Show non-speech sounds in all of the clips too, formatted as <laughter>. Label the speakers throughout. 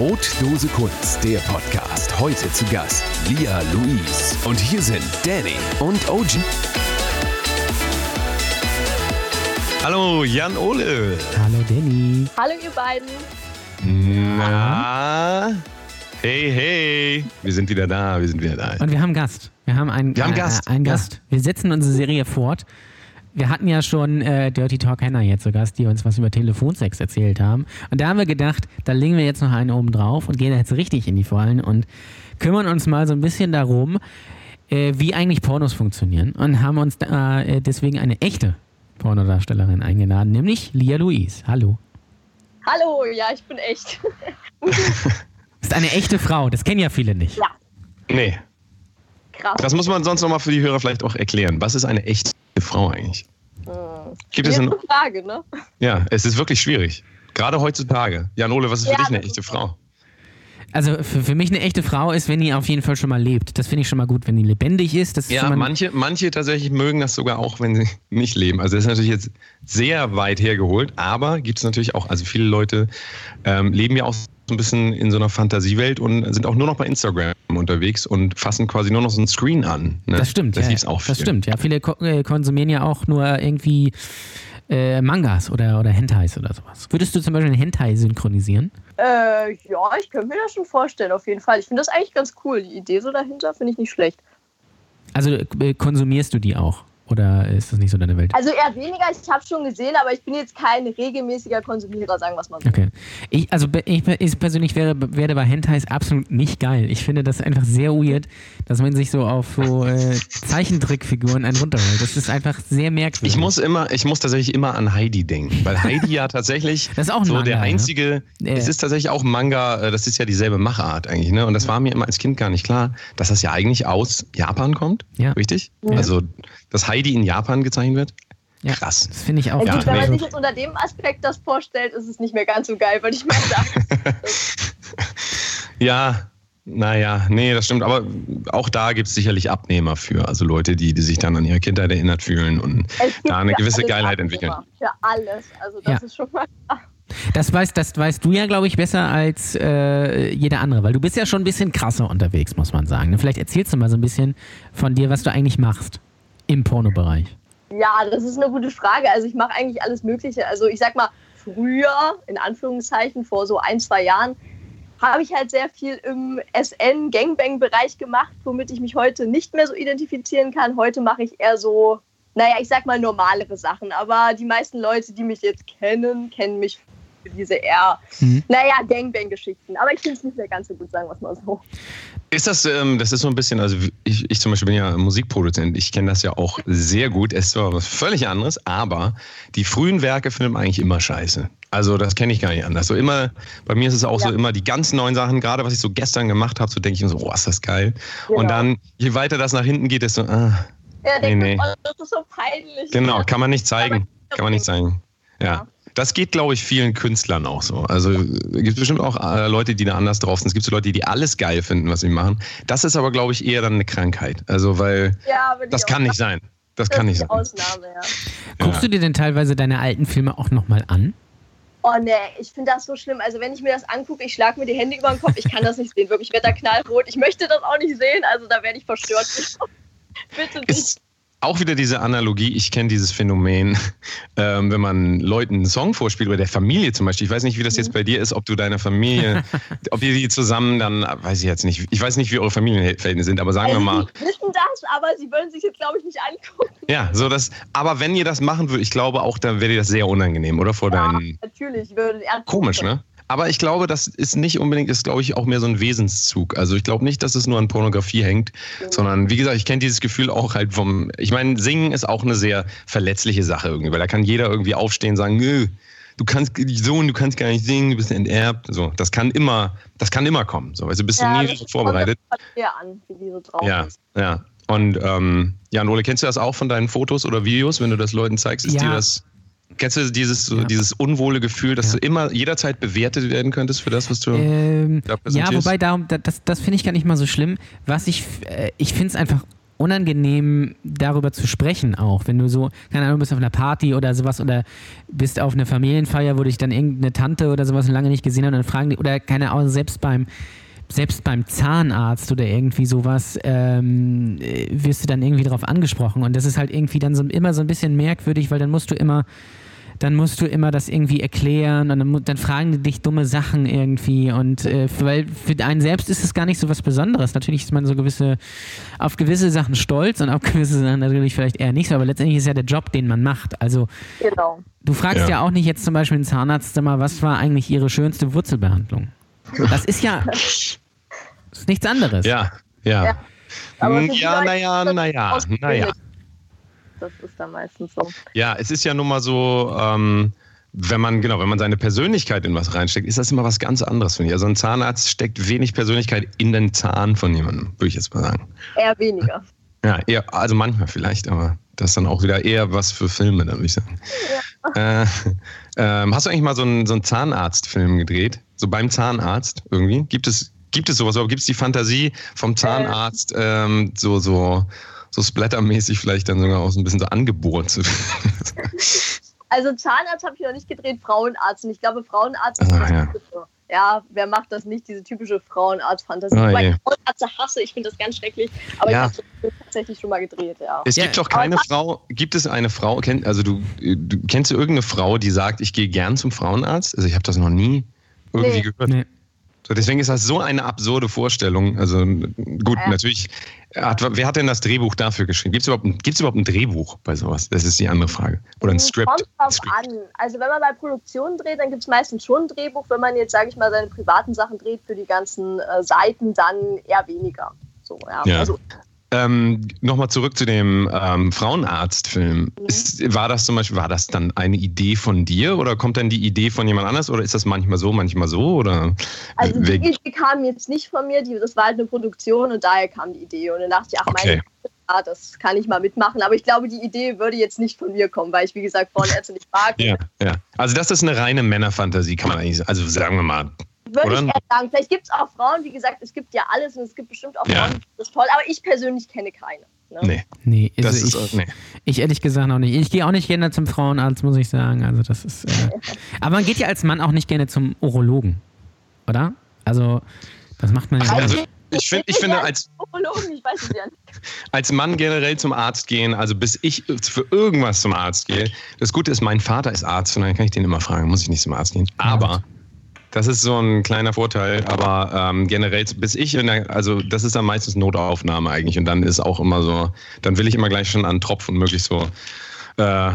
Speaker 1: Brotdose Kunst, der Podcast. Heute zu Gast Lia Louise. Und hier sind Danny und OG.
Speaker 2: Hallo Jan Ole.
Speaker 3: Hallo Danny.
Speaker 4: Hallo ihr beiden.
Speaker 2: Na? Hey, hey. Wir sind wieder da, wir sind wieder da.
Speaker 3: Und wir haben Gast. Wir haben einen,
Speaker 2: Wir haben Gast.
Speaker 3: Äh, einen Gast.
Speaker 2: Ja.
Speaker 3: Wir setzen unsere Serie fort. Wir hatten ja schon äh, Dirty Talk Hannah jetzt zu Gast, die uns was über Telefonsex erzählt haben. Und da haben wir gedacht, da legen wir jetzt noch einen oben drauf und gehen jetzt richtig in die Vollen und kümmern uns mal so ein bisschen darum, äh, wie eigentlich Pornos funktionieren. Und haben uns da, äh, deswegen eine echte Pornodarstellerin eingeladen, nämlich Lia Louise. Hallo.
Speaker 4: Hallo, ja, ich bin echt. <laughs>
Speaker 3: Ist eine echte Frau, das kennen ja viele nicht.
Speaker 4: Ja,
Speaker 2: Nee,
Speaker 4: krass.
Speaker 2: das muss man sonst nochmal für die Hörer vielleicht auch erklären. Was ist eine echte Frau eigentlich? Gibt es
Speaker 4: Schwierige
Speaker 2: ein,
Speaker 4: Frage, ne?
Speaker 2: Ja, es ist wirklich schwierig. Gerade heutzutage. Jan Ole, was ist für
Speaker 4: Ja,
Speaker 2: dich eine echte
Speaker 4: ist
Speaker 2: Frau?
Speaker 3: Also für, für mich eine echte Frau ist, wenn die auf jeden Fall schon mal lebt. Das finde ich schon mal gut, wenn die lebendig ist. Das ist
Speaker 2: Ja,
Speaker 3: mal,
Speaker 2: manche, manche tatsächlich mögen das sogar auch, wenn sie <laughs> nicht leben. Also das ist natürlich jetzt sehr weit hergeholt, aber gibt es natürlich auch, also viele Leute ähm, leben ja auch ein bisschen in so einer Fantasiewelt und sind auch nur noch bei Instagram unterwegs und fassen quasi nur noch so ein Screen an. Ne?
Speaker 3: Das stimmt.
Speaker 2: Das
Speaker 3: ja,
Speaker 2: auch viel.
Speaker 3: Das stimmt, ja. Viele ko äh, konsumieren ja auch nur irgendwie äh, Mangas oder, oder Hentais oder sowas. Würdest du zum Beispiel einen Hentai synchronisieren?
Speaker 4: Äh, ja, ich könnte mir das schon vorstellen, auf jeden Fall. Ich finde das eigentlich ganz cool. Die Idee so dahinter finde ich nicht schlecht.
Speaker 3: Also äh, konsumierst du die auch? Oder ist das nicht so deine Welt?
Speaker 4: Also eher weniger, ich habe schon gesehen, aber ich bin jetzt kein regelmäßiger Konsumierer, sagen wir es mal so.
Speaker 3: Okay. Ich, also ich, ich persönlich wäre, werde bei Hentais absolut nicht geil. Ich finde das einfach sehr weird, dass man sich so auf so äh, Zeichentrickfiguren einen runterholt. Das ist einfach sehr merkwürdig.
Speaker 2: Ich muss immer, ich muss tatsächlich immer an Heidi denken, weil Heidi ja tatsächlich <laughs>
Speaker 3: Das ist auch ein
Speaker 2: so
Speaker 3: Manga,
Speaker 2: der
Speaker 3: ne?
Speaker 2: einzige,
Speaker 3: Ja.
Speaker 2: es ist tatsächlich auch ein Manga, äh, das ist ja dieselbe Machart eigentlich, ne? Und das war mir immer als Kind gar nicht klar, dass das ja eigentlich aus Japan kommt,
Speaker 3: Ja.
Speaker 2: richtig?
Speaker 4: Ja.
Speaker 2: Also, dass Heidi in Japan gezeichnet wird?
Speaker 3: Ja.
Speaker 2: Krass.
Speaker 3: Das finde ich auch.
Speaker 4: Ja, gut, wenn man
Speaker 2: nee.
Speaker 4: sich jetzt unter dem Aspekt das vorstellt, ist es nicht mehr ganz so geil, würde ich mal <laughs> sagen.
Speaker 2: Ja, naja, nee, das stimmt. Aber auch da gibt es sicherlich Abnehmer für. Also Leute, die, die sich dann an ihre Kindheit erinnert fühlen und da eine gewisse Geilheit
Speaker 4: Abnehmer.
Speaker 2: entwickeln.
Speaker 4: Für alles. Also das
Speaker 3: Ja.
Speaker 4: ist schon mal. <laughs>
Speaker 3: Das weißt, das weißt du ja, glaube ich, besser als äh, jeder andere, weil du bist ja schon ein bisschen krasser unterwegs, muss man sagen. Vielleicht erzählst du mal so ein bisschen von dir, was du eigentlich machst im Pornobereich.
Speaker 4: Ja, das ist eine gute Frage. Also ich mache eigentlich alles Mögliche. Also ich sag mal, früher, in Anführungszeichen, vor so ein, zwei Jahren, habe ich halt sehr viel im SN-Gangbang-Bereich gemacht, womit ich mich heute nicht mehr so identifizieren kann. Heute mache ich eher so, naja, ich sag mal normalere Sachen. Aber die meisten Leute, die mich jetzt kennen, kennen mich für diese eher,
Speaker 3: Mhm.
Speaker 4: naja, Gangbang-Geschichten. Aber ich finde es nicht mehr ganz so gut, sagen wir es mal so.
Speaker 2: Ist das, ähm, das ist so ein bisschen, also ich, ich zum Beispiel bin ja Musikproduzent, ich kenne das ja auch sehr gut. Es ist zwar was völlig anderes, aber die frühen Werke findet man eigentlich immer scheiße. Also das kenne ich gar nicht anders. So immer, bei mir ist es auch
Speaker 4: Ja.
Speaker 2: so immer die ganz neuen Sachen, gerade was ich so gestern gemacht habe, so denke ich mir so, oh, ist das geil. Und
Speaker 4: Genau.
Speaker 2: dann, je weiter das nach hinten geht, desto, ah,
Speaker 4: Ja,
Speaker 2: Nee,
Speaker 4: denkt
Speaker 2: nee.
Speaker 4: man, oh, das ist so peinlich.
Speaker 2: genau, kann man nicht zeigen. Kann man nicht zeigen. Ja. Das geht, glaube ich, vielen Künstlern auch so. Also gibt es bestimmt auch äh, Leute, die da anders drauf sind. Es gibt so Leute, die alles geil finden, was sie machen. Das ist aber, glaube ich, eher dann eine Krankheit. Also, weil
Speaker 4: Ja,
Speaker 2: das kann nicht sein. Das
Speaker 4: das
Speaker 2: kann
Speaker 4: ist
Speaker 2: nicht
Speaker 4: die
Speaker 2: sein.
Speaker 4: Ausnahme, ja.
Speaker 3: Guckst
Speaker 2: Ja.
Speaker 3: du dir denn teilweise deine alten Filme auch nochmal an?
Speaker 4: Oh nee, ich finde das so schlimm. Also wenn ich mir das angucke, ich schlage mir die Hände über den Kopf, ich kann das nicht sehen. Wirklich, ich werde da knallrot. Ich möchte das auch nicht sehen, also da werde ich verstört. <laughs> Bitte nicht.
Speaker 2: Ist auch wieder diese Analogie, ich kenne dieses Phänomen, <laughs> ähm, wenn man Leuten einen Song vorspielt oder der Familie zum Beispiel. Ich weiß nicht, wie das jetzt bei dir ist, ob du deiner Familie, <laughs> ob ihr die zusammen dann, weiß ich jetzt nicht, ich weiß nicht, wie eure Familienverhältnisse sind, aber sagen wir
Speaker 4: Also,
Speaker 2: mal,
Speaker 4: Sie wissen das, aber sie würden sich jetzt, glaube ich, nicht angucken.
Speaker 2: ja, so das, aber wenn ihr das machen würdet, ich glaube auch, dann wäre dir das sehr unangenehm, oder? Vor
Speaker 4: Ja,
Speaker 2: deinen,
Speaker 4: natürlich. Würde
Speaker 2: komisch, ne? Aber ich glaube, das ist nicht unbedingt, ist glaube ich auch mehr so ein Wesenszug. Also ich glaube nicht, dass es nur an Pornografie hängt, sondern wie gesagt, ich kenne dieses Gefühl auch halt vom, ich meine, Singen ist auch eine sehr verletzliche Sache irgendwie, weil da kann jeder irgendwie aufstehen und sagen, nö, du kannst, Sohn, du kannst gar nicht singen, du bist enterbt. So, das kann immer, das kann immer kommen. So, also bist du nie
Speaker 4: das
Speaker 2: vorbereitet.
Speaker 4: an, wie die so drauf
Speaker 2: Ja,
Speaker 4: ist.
Speaker 2: ja. Und ähm, Jan Ole, kennst du das auch von deinen Fotos oder Videos, wenn du das Leuten zeigst? Ist
Speaker 3: Ja.
Speaker 2: dir das Kennst du dieses, so
Speaker 3: Ja.
Speaker 2: dieses unwohle Gefühl, dass
Speaker 3: Ja.
Speaker 2: du immer jederzeit bewertet werden könntest für das, was du
Speaker 3: Ähm,
Speaker 2: da
Speaker 3: ja,
Speaker 2: präsentierst?
Speaker 3: wobei darum, da- das, das finde ich gar nicht mal so schlimm. Was ich, äh, ich finde es einfach unangenehm, darüber zu sprechen auch. Wenn du so, keine Ahnung, bist auf einer Party oder sowas oder bist auf einer Familienfeier, wo dich dann irgendeine Tante oder sowas lange nicht gesehen hat und dann fragen die, oder keine Ahnung, selbst beim selbst beim Zahnarzt oder irgendwie sowas ähm, wirst du dann irgendwie darauf angesprochen und das ist halt irgendwie dann so immer so ein bisschen merkwürdig, weil dann musst du immer dann musst du immer das irgendwie erklären und dann, dann fragen die dich dumme Sachen irgendwie und äh, weil für einen selbst ist es gar nicht so was Besonderes. Natürlich ist man so gewisse auf gewisse Sachen stolz und auf <laughs> gewisse Sachen natürlich vielleicht eher nicht so, aber letztendlich ist ja der Job, den man macht. Also genau. du fragst ja. ja auch nicht jetzt zum Beispiel einen Zahnarzt mal, was war eigentlich ihre schönste Wurzelbehandlung? Das ist ja <laughs> ist nichts anderes.
Speaker 2: Ja, ja. Ja, hm, ja naja, naja, naja
Speaker 4: das ist dann meistens so.
Speaker 2: Ja, es ist ja nun mal so, ähm, wenn man, genau, wenn man seine Persönlichkeit in was reinsteckt, ist das immer was ganz anderes, finde ich. Also ein Zahnarzt steckt wenig Persönlichkeit in den Zahn von jemandem, würde ich jetzt mal sagen.
Speaker 4: Eher weniger.
Speaker 2: Ja, eher, also manchmal vielleicht, aber das ist dann auch wieder eher was für Filme, dann würde ich sagen. Ja. Äh, äh, hast du eigentlich mal so einen, so einen Zahnarztfilm gedreht? So beim Zahnarzt irgendwie? Gibt es, gibt es sowas? Aber gibt es die Fantasie vom Zahnarzt, äh, ähm, so, so so splattermäßig vielleicht dann sogar auch so ein bisschen so angebohrt zu <laughs>
Speaker 4: Also Zahnarzt habe ich noch nicht gedreht, Frauenarzt. Und ich glaube, Frauenarzt ist ah, das ja. ja, wer macht das nicht, diese typische Frauenarzt-Fantasie? Ah, Weil ich Frauenärzte hasse, ich finde das ganz schrecklich. Aber ja. ich habe es tatsächlich schon mal gedreht, ja.
Speaker 2: Es gibt doch keine aber Frau, gibt es eine Frau, also du, du kennst du irgendeine Frau, die sagt, ich gehe gern zum Frauenarzt? Also ich habe das noch nie irgendwie nee. gehört. Nee. So, deswegen ist das so eine absurde Vorstellung. Also gut, ja. natürlich. Hat, wer hat denn das Drehbuch dafür geschrieben? Gibt es überhaupt, überhaupt ein Drehbuch bei sowas? Das ist die andere Frage. Oder ein Skript?
Speaker 4: Kommt drauf Skript. an. Also wenn man bei Produktionen dreht, dann gibt es meistens schon ein Drehbuch. Wenn man jetzt, sage ich mal, seine privaten Sachen dreht für die ganzen äh, Seiten, dann eher weniger. So, ja.
Speaker 2: ja. Also, ähm, Nochmal zurück zu dem ähm, Frauenarztfilm. Mhm. war das zum Beispiel, war das dann eine Idee von dir oder kommt dann die Idee von jemand anders oder ist das manchmal so, manchmal so? Oder
Speaker 4: also die Idee kam jetzt nicht von mir, die, das war halt eine Produktion und daher kam die Idee. Und dann dachte ich, ach okay. meine das kann ich mal mitmachen. Aber ich glaube, die Idee würde jetzt nicht von mir kommen, weil ich, wie gesagt, Frauenärzte nicht mag.
Speaker 2: ja, ja. Also das ist eine reine Männerfantasie, kann man eigentlich sagen. Also sagen wir mal,
Speaker 4: würde ich eher sagen. Vielleicht gibt es auch Frauen, wie gesagt, es gibt ja alles und es gibt bestimmt auch ja. Frauen, das ist toll, aber ich persönlich kenne keine. Ne?
Speaker 3: Nee. Nee, also das ich, ist, nee. ich ehrlich gesagt auch nicht. Ich gehe auch nicht gerne zum Frauenarzt, muss ich sagen. Also das ist. Äh, <laughs> aber man geht ja als Mann auch nicht gerne zum Urologen, oder? Also, das macht man ja.
Speaker 2: Also, ich, find, ich finde, als, <laughs> als Mann generell zum Arzt gehen, also bis ich für irgendwas zum Arzt gehe, das Gute ist, mein Vater ist Arzt und dann kann ich den immer fragen, muss ich nicht zum Arzt gehen. Aber das ist so ein kleiner Vorteil, aber ähm, generell, bis ich, in der, also das ist dann meistens Notaufnahme eigentlich und dann ist auch immer so, dann will ich immer gleich schon an Tropf und möglichst so äh,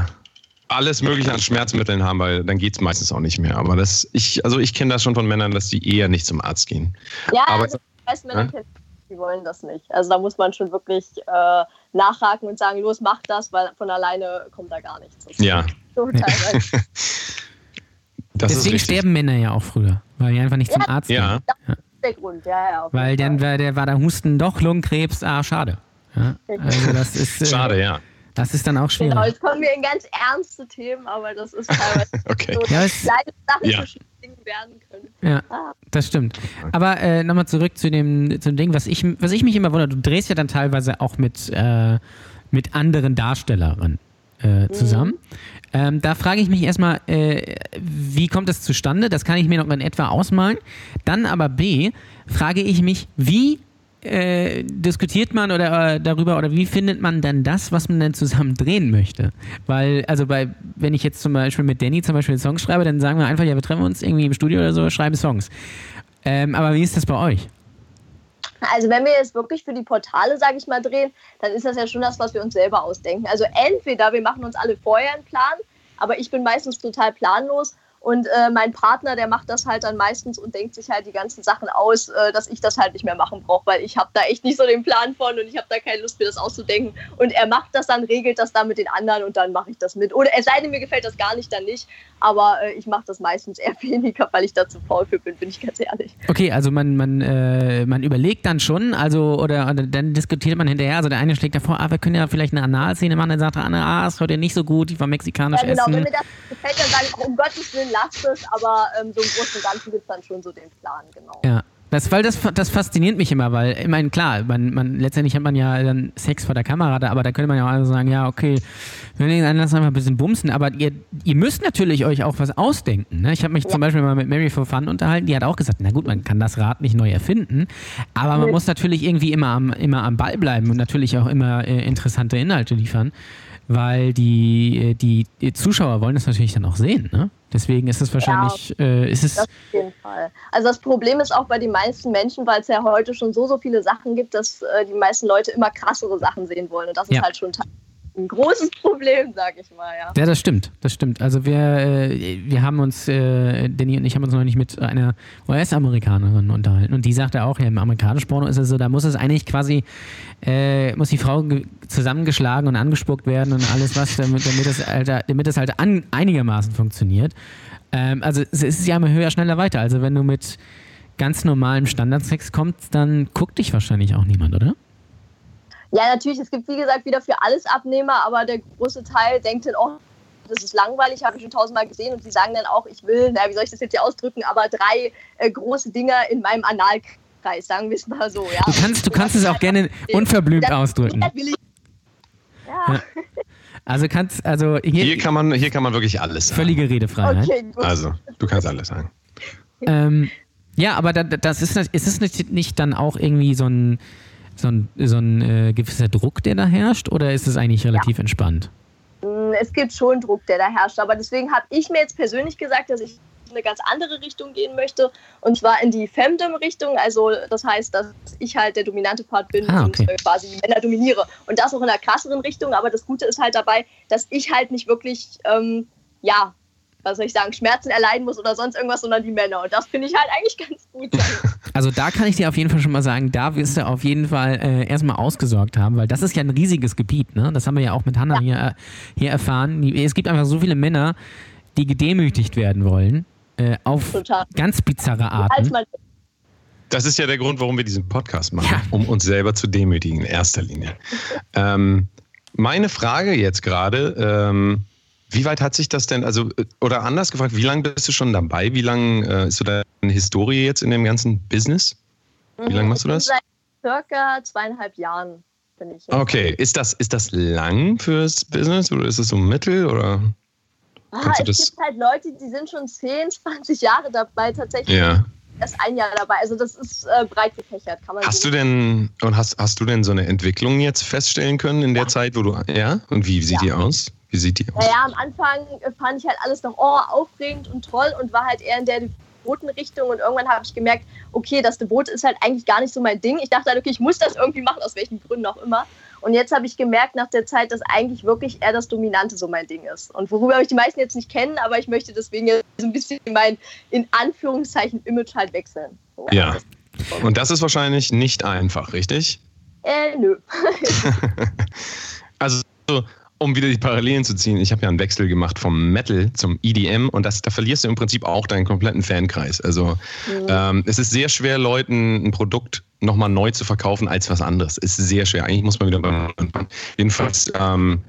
Speaker 2: alles Mögliche an Schmerzmitteln haben, weil dann geht es meistens auch nicht mehr. Aber das, ich, also ich kenne das schon von Männern, dass die eher nicht zum Arzt gehen.
Speaker 4: Ja, aber, also die meisten Männer ja? die wollen das nicht. Also da muss man schon wirklich äh, nachhaken und sagen, los, mach das, weil von alleine kommt da gar nichts.
Speaker 2: ja. So teilweise. <laughs>
Speaker 3: Das Deswegen sterben Männer ja auch früher, weil die einfach nicht ja, zum Arzt gehen.
Speaker 2: Ja.
Speaker 4: Der Grund, ja, ja.
Speaker 3: Weil dann war der, war der Husten doch Lungenkrebs, ah, schade. Ja, also das ist,
Speaker 2: äh, schade, ja.
Speaker 3: Das ist dann auch schwierig.
Speaker 4: Genau, jetzt kommen wir in ganz ernste Themen, aber das ist teilweise <laughs>
Speaker 2: okay.
Speaker 4: so
Speaker 2: ja,
Speaker 4: kleine Sachen ja. werden können.
Speaker 3: Ja, ah. das stimmt. Aber äh, nochmal zurück zu dem, zu dem Ding, was ich, was ich mich immer wundere, du drehst ja dann teilweise auch mit, äh, mit anderen Darstellerinnen äh, zusammen. Mhm. Ähm, da frage ich mich erstmal, äh, wie kommt das zustande? Das kann ich mir noch in etwa ausmalen. Dann aber B, frage ich mich, wie äh, diskutiert man oder äh, darüber oder wie findet man dann das, was man dann zusammen drehen möchte? Weil, also bei, wenn ich jetzt zum Beispiel mit Danny zum Beispiel Songs schreibe, dann sagen wir einfach, ja, wir treffen uns irgendwie im Studio oder so, schreiben Songs. Ähm, aber wie ist das bei euch?
Speaker 4: Also wenn wir jetzt wirklich für die Portale, sage ich mal, drehen, dann ist das ja schon das, was wir uns selber ausdenken. Also entweder wir machen uns alle vorher einen Plan, aber ich bin meistens total planlos und äh, mein Partner, der macht das halt dann meistens und denkt sich halt die ganzen Sachen aus, äh, dass ich das halt nicht mehr machen brauche, weil ich habe da echt nicht so den Plan von und ich habe da keine Lust, mir das auszudenken. Und er macht das dann, regelt das dann mit den anderen und dann mache ich das mit. Oder es sei denn, mir gefällt das gar nicht, dann nicht. Aber äh, ich mache das meistens eher <laughs> weniger, weil ich da zu faul für bin, bin ich ganz ehrlich.
Speaker 3: Okay, also man, man, äh, man überlegt dann schon, also oder, oder, dann diskutiert man hinterher. Also der eine schlägt davor, ah, wir können ja vielleicht eine Analszene machen, dann sagt der andere, ah, ist heute nicht so gut, ich war mexikanisch ja, genau. essen. Wenn mir das
Speaker 4: gefällt, dann sage ich, um Gottes Willen, es, aber ähm, so im Großen und Ganzen gibt es dann schon so den Plan, genau.
Speaker 3: Ja. Das, weil das, das fasziniert mich immer, weil, ich meine, klar, man, man, letztendlich hat man ja dann Sex vor der Kamera, da, aber da könnte man ja auch also sagen, ja, okay, wir legen lass einfach ein bisschen bumsen, aber ihr, ihr müsst natürlich euch auch was ausdenken. Ne? Ich habe mich ja. zum Beispiel mal mit Mary for Fun unterhalten, die hat auch gesagt, na gut, man kann das Rad nicht neu erfinden, aber man muss natürlich irgendwie immer am, immer am Ball bleiben und natürlich auch immer äh, interessante Inhalte liefern weil die, äh, die, die, Zuschauer wollen das natürlich dann auch sehen. Ne? Deswegen ist es wahrscheinlich. Ja, äh, ist es
Speaker 4: auf jeden Fall. Also das Problem ist auch bei den meisten Menschen, weil es ja heute schon so, so viele Sachen gibt, dass äh, die meisten Leute immer krassere Sachen sehen wollen. Und das ja. ist halt schon ein großes <laughs> Problem, sag ich mal, ja.
Speaker 3: Ja, das stimmt, das stimmt. Also wir, äh, wir haben uns, äh, Danny und ich haben uns noch nicht mit einer US-Amerikanerin unterhalten und die sagte auch, ja, im amerikanischen Porno ist es so, da muss es eigentlich quasi, äh, muss die Frau zusammengeschlagen und angespuckt werden und alles was, damit, damit es halt, damit es halt an, einigermaßen funktioniert. Ähm, also es ist ja immer höher, schneller, weiter. Also wenn du mit ganz normalem Standardsex kommst, dann guckt dich wahrscheinlich auch niemand, oder?
Speaker 4: Ja, natürlich, es gibt wie gesagt wieder für alles Abnehmer, aber der große Teil denkt dann, oh, das ist langweilig, habe ich schon tausendmal gesehen und die sagen dann auch, ich will, na, wie soll ich das jetzt hier ausdrücken, aber drei äh, große Dinger in meinem Analkreis, sagen wir es mal so. Ja.
Speaker 3: Du kannst, du kannst es auch gerne unverblümt ausdrücken. Ja. ja. Also kannst, also
Speaker 2: hier, hier, kann man, hier kann man wirklich alles
Speaker 3: sagen. Völlige Redefreiheit. Okay,
Speaker 2: also, du kannst alles sagen.
Speaker 3: Ähm, ja, aber das ist, ist es nicht, nicht dann auch irgendwie so ein so ein, so ein äh, gewisser Druck, der da herrscht, oder ist es eigentlich relativ ja. entspannt?
Speaker 4: Mm, es gibt schon Druck, der da herrscht, aber deswegen habe ich mir jetzt persönlich gesagt, dass ich in eine ganz andere Richtung gehen möchte und zwar in die Femdom-Richtung, also das heißt, dass ich halt der dominante Part bin ah, okay. und quasi die Männer dominiere und das auch in einer krasseren Richtung, aber das Gute ist halt dabei, dass ich halt nicht wirklich, ähm, ja, was soll ich sagen, Schmerzen erleiden muss oder sonst irgendwas, sondern die Männer. Und das finde ich halt eigentlich ganz gut. <laughs>
Speaker 3: Also da kann ich dir auf jeden Fall schon mal sagen, da wirst du auf jeden Fall äh, erstmal ausgesorgt haben, weil das ist ja ein riesiges Gebiet. Ne? Das haben wir ja auch mit Hannah ja. hier, äh, hier erfahren. Es gibt einfach so viele Männer, die gedemütigt werden wollen. Äh, auf Total. ganz bizarre Arten.
Speaker 2: Das ist ja der Grund, warum wir diesen Podcast machen, ja. um uns selber zu demütigen in erster Linie. <laughs> ähm, meine Frage jetzt gerade, ähm, wie weit hat sich das denn, also, oder anders gefragt, wie lange bist du schon dabei? Wie lange äh, ist so deine Historie jetzt in dem ganzen Business? Wie lange machst du das?
Speaker 4: Seit circa zweieinhalb Jahren bin ich.
Speaker 2: Okay, ist das, ist das lang fürs Business oder ist es so mittel oder?
Speaker 4: Ah, es gibt halt Leute, die sind schon 10, 20 <laughs> Jahre dabei tatsächlich. Ja. Erst ein Jahr dabei. Also das ist äh, breit gefächert, kann man
Speaker 2: Hast so du denn und hast, hast du denn so eine Entwicklung jetzt feststellen können in der ja. Zeit, wo du ja? Und wie sieht ja. die aus? Wie sieht die aus?
Speaker 4: Naja, am Anfang fand ich halt alles noch oh, aufregend und toll und war halt eher in der Devoten-Richtung und irgendwann habe ich gemerkt, okay, das Devot ist halt eigentlich gar nicht so mein Ding. Ich dachte halt, okay, ich muss das irgendwie machen, aus welchen Gründen auch immer. Und jetzt habe ich gemerkt nach der Zeit, dass eigentlich wirklich eher das Dominante so mein Ding ist. Und worüber ich die meisten jetzt nicht kennen, aber ich möchte deswegen jetzt so ein bisschen mein, in Anführungszeichen, Image halt wechseln.
Speaker 2: Ja. Und das ist wahrscheinlich nicht einfach, richtig?
Speaker 4: Äh, nö. <laughs> <laughs>
Speaker 2: also um wieder die Parallelen zu ziehen, ich habe ja einen Wechsel gemacht vom Metal zum EDM und das, da verlierst du im Prinzip auch deinen kompletten Fankreis. Also mhm. ähm, es ist sehr schwer, Leuten ein Produkt nochmal neu zu verkaufen als was anderes. Es ist sehr schwer. Eigentlich muss man wieder beim Jedenfalls ähm,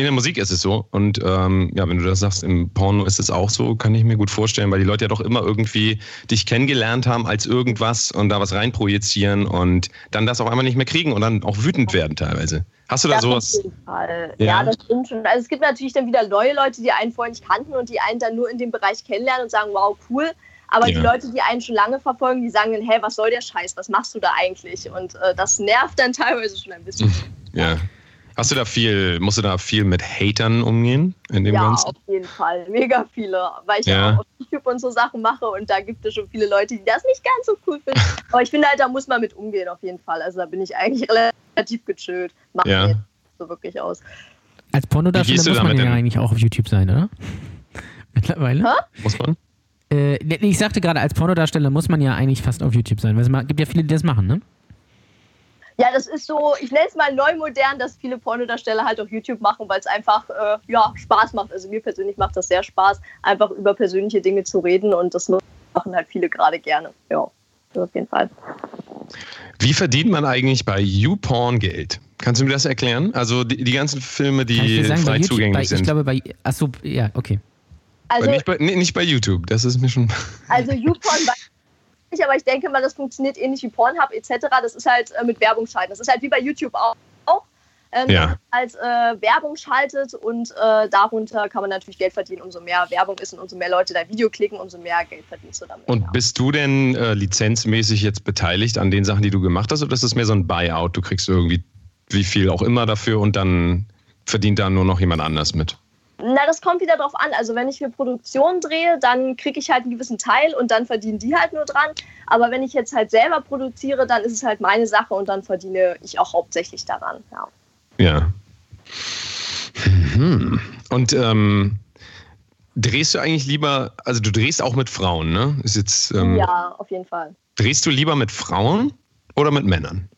Speaker 2: in der Musik ist es so. Und ähm, ja, wenn du das sagst, im Porno ist es auch so, kann ich mir gut vorstellen, weil die Leute ja doch immer irgendwie dich kennengelernt haben als irgendwas und da was reinprojizieren und dann das auf einmal nicht mehr kriegen und dann auch wütend werden teilweise. Hast du da
Speaker 4: ja,
Speaker 2: sowas?
Speaker 4: Auf jeden Fall. Ja. ja. das stimmt schon. Also es gibt natürlich dann wieder neue Leute, die einen vorher nicht kannten und die einen dann nur in dem Bereich kennenlernen und sagen, wow, cool. Aber ja. die Leute, die einen schon lange verfolgen, die sagen dann, hey, was soll der Scheiß? Was machst du da eigentlich? Und äh, das nervt dann <laughs> teilweise schon ein bisschen.
Speaker 2: Ja. Hast du da viel, musst du da viel mit Hatern umgehen in dem
Speaker 4: ja,
Speaker 2: Ganzen?
Speaker 4: auf jeden Fall. Mega viele. Weil ich ja. auch auf YouTube und so Sachen mache und da gibt es schon viele Leute, die das nicht ganz so cool finden. <laughs> Aber ich finde halt, da muss man mit umgehen auf jeden Fall. Also da bin ich eigentlich relativ gechillt. Macht ja. mir so wirklich aus.
Speaker 3: Als Pornodarsteller muss man ja eigentlich auch auf YouTube sein, oder? <laughs> Mittlerweile. Hä? Muss man? Äh, ich sagte gerade, als Pornodarsteller muss man ja eigentlich fast auf YouTube sein, weil es gibt ja viele, die das machen, ne?
Speaker 4: Ja, das ist so, ich nenne es mal neu modern, dass viele Pornodarsteller halt auf YouTube machen, weil es einfach äh, ja, Spaß macht. Also mir persönlich macht das sehr Spaß, einfach über persönliche Dinge zu reden und das machen halt viele gerade gerne. Ja, auf jeden Fall.
Speaker 2: Wie verdient man eigentlich bei YouPorn Geld? Kannst du mir das erklären? Also die, die ganzen Filme, die sagen, frei YouTube, zugänglich bei, sind.
Speaker 3: Ich glaube bei, achso, ja, okay.
Speaker 2: Also, bei, nicht, bei, nee, nicht bei YouTube, das ist mir schon...
Speaker 4: Also <laughs> YouPorn nicht, aber ich denke mal, das funktioniert ähnlich wie Pornhub etc. Das ist halt äh, mit Werbung schalten. Das ist halt wie bei YouTube auch. Ähm,
Speaker 2: Ja.
Speaker 4: als äh, Werbung schaltet und äh, darunter kann man natürlich Geld verdienen. Umso mehr Werbung ist und umso mehr Leute dein Video klicken, umso mehr Geld verdienst du damit.
Speaker 2: Und
Speaker 4: ja.
Speaker 2: bist du denn äh, lizenzmäßig jetzt beteiligt an den Sachen, die du gemacht hast, oder ist das mehr so ein Buyout? Du kriegst irgendwie wie viel auch immer dafür und dann verdient da nur noch jemand anders mit.
Speaker 4: Na, das kommt wieder drauf an. Also wenn ich für Produktion drehe, dann kriege ich halt einen gewissen Teil und dann verdienen die halt nur dran. Aber wenn ich jetzt halt selber produziere, dann ist es halt meine Sache und dann verdiene ich auch hauptsächlich daran. Ja.
Speaker 2: Ja. Mhm. Und ähm, drehst du eigentlich lieber, also du drehst auch mit Frauen, ne? Ist jetzt, ähm,
Speaker 4: ja, auf jeden Fall.
Speaker 2: Drehst du lieber mit Frauen oder mit Männern?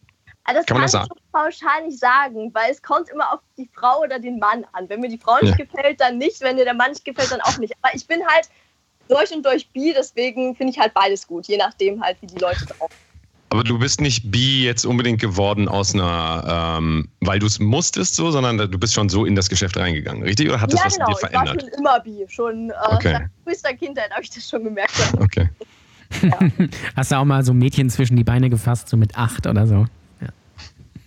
Speaker 4: Also das
Speaker 2: Kann
Speaker 4: kann,
Speaker 2: man
Speaker 4: ich
Speaker 2: das
Speaker 4: so pauschal nicht sagen, weil es kommt immer auf die Frau oder den Mann an. Wenn mir die Frau nicht
Speaker 2: Ja.
Speaker 4: gefällt, dann nicht. Wenn dir der Mann nicht gefällt, dann auch nicht. Aber ich bin halt durch und durch bi, deswegen finde ich halt beides gut, je nachdem halt, wie die Leute drauf
Speaker 2: Aber du bist nicht bi jetzt unbedingt geworden aus einer, ähm, weil du es musstest so, sondern du bist schon so in das Geschäft reingegangen, richtig? Oder hat das
Speaker 4: Ja,
Speaker 2: was
Speaker 4: genau.
Speaker 2: in dir
Speaker 4: Ich war
Speaker 2: verändert?
Speaker 4: schon immer bi. Schon äh,
Speaker 2: Okay.
Speaker 4: seit frühester Kindheit habe ich das schon gemerkt.
Speaker 2: Okay. <laughs>
Speaker 3: Hast du auch mal so Mädchen zwischen die Beine gefasst, so mit acht oder so?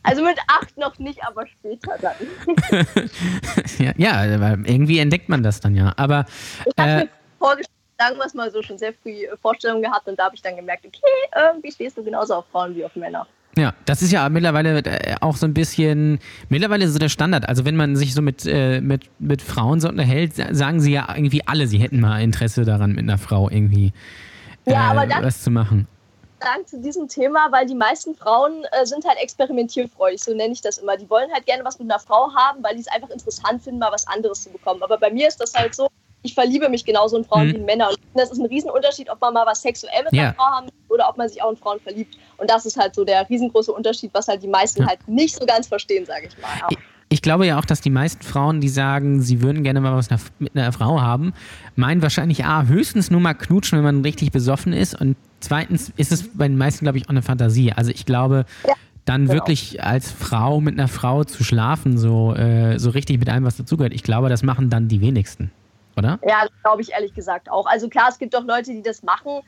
Speaker 4: Also mit acht noch nicht, aber später dann. <laughs>
Speaker 3: ja, ja, irgendwie entdeckt man das dann ja. Aber
Speaker 4: Ich habe
Speaker 3: Äh,
Speaker 4: mir vorgestellt, sagen wir es mal so, schon sehr früh äh, Vorstellungen gehabt und da habe ich dann gemerkt, okay, irgendwie stehst du genauso auf Frauen wie auf Männer.
Speaker 3: Ja, das ist ja mittlerweile äh, auch so ein bisschen, mittlerweile so der Standard. Also wenn man sich so mit, äh, mit, mit Frauen so unterhält, sa- sagen sie ja irgendwie alle, sie hätten mal Interesse daran, mit einer Frau irgendwie äh,
Speaker 4: Ja, aber das-
Speaker 3: was zu machen.
Speaker 4: Sagen zu diesem Thema, weil die meisten Frauen äh, sind halt experimentierfreudig, so nenne ich das immer. Die wollen halt gerne was mit einer Frau haben, weil die es einfach interessant finden, mal was anderes zu bekommen. Aber bei mir ist das halt so, ich verliebe mich genauso in Frauen
Speaker 3: Mhm.
Speaker 4: wie in Männer. Und das ist ein Riesenunterschied, ob man mal was sexuell mit
Speaker 3: Ja.
Speaker 4: einer Frau haben will oder ob man sich auch in Frauen verliebt. Und das ist halt so der riesengroße Unterschied, was halt die meisten
Speaker 3: Ja.
Speaker 4: halt nicht so ganz verstehen, sage ich mal. Ja.
Speaker 3: Ich- Ich glaube ja auch, dass die meisten Frauen, die sagen, sie würden gerne mal was mit einer Frau haben, meinen wahrscheinlich A, höchstens nur mal knutschen, wenn man richtig besoffen ist. Und zweitens ist es bei den meisten, glaube ich, auch eine Fantasie. Also ich glaube,
Speaker 4: Ja,
Speaker 3: dann
Speaker 4: genau.
Speaker 3: wirklich als Frau mit einer Frau zu schlafen, so, äh, so richtig mit allem, was dazugehört, ich glaube, das machen dann die wenigsten. Oder?
Speaker 4: Ja, das glaube ich ehrlich gesagt auch. Also klar, es gibt doch Leute, die das machen,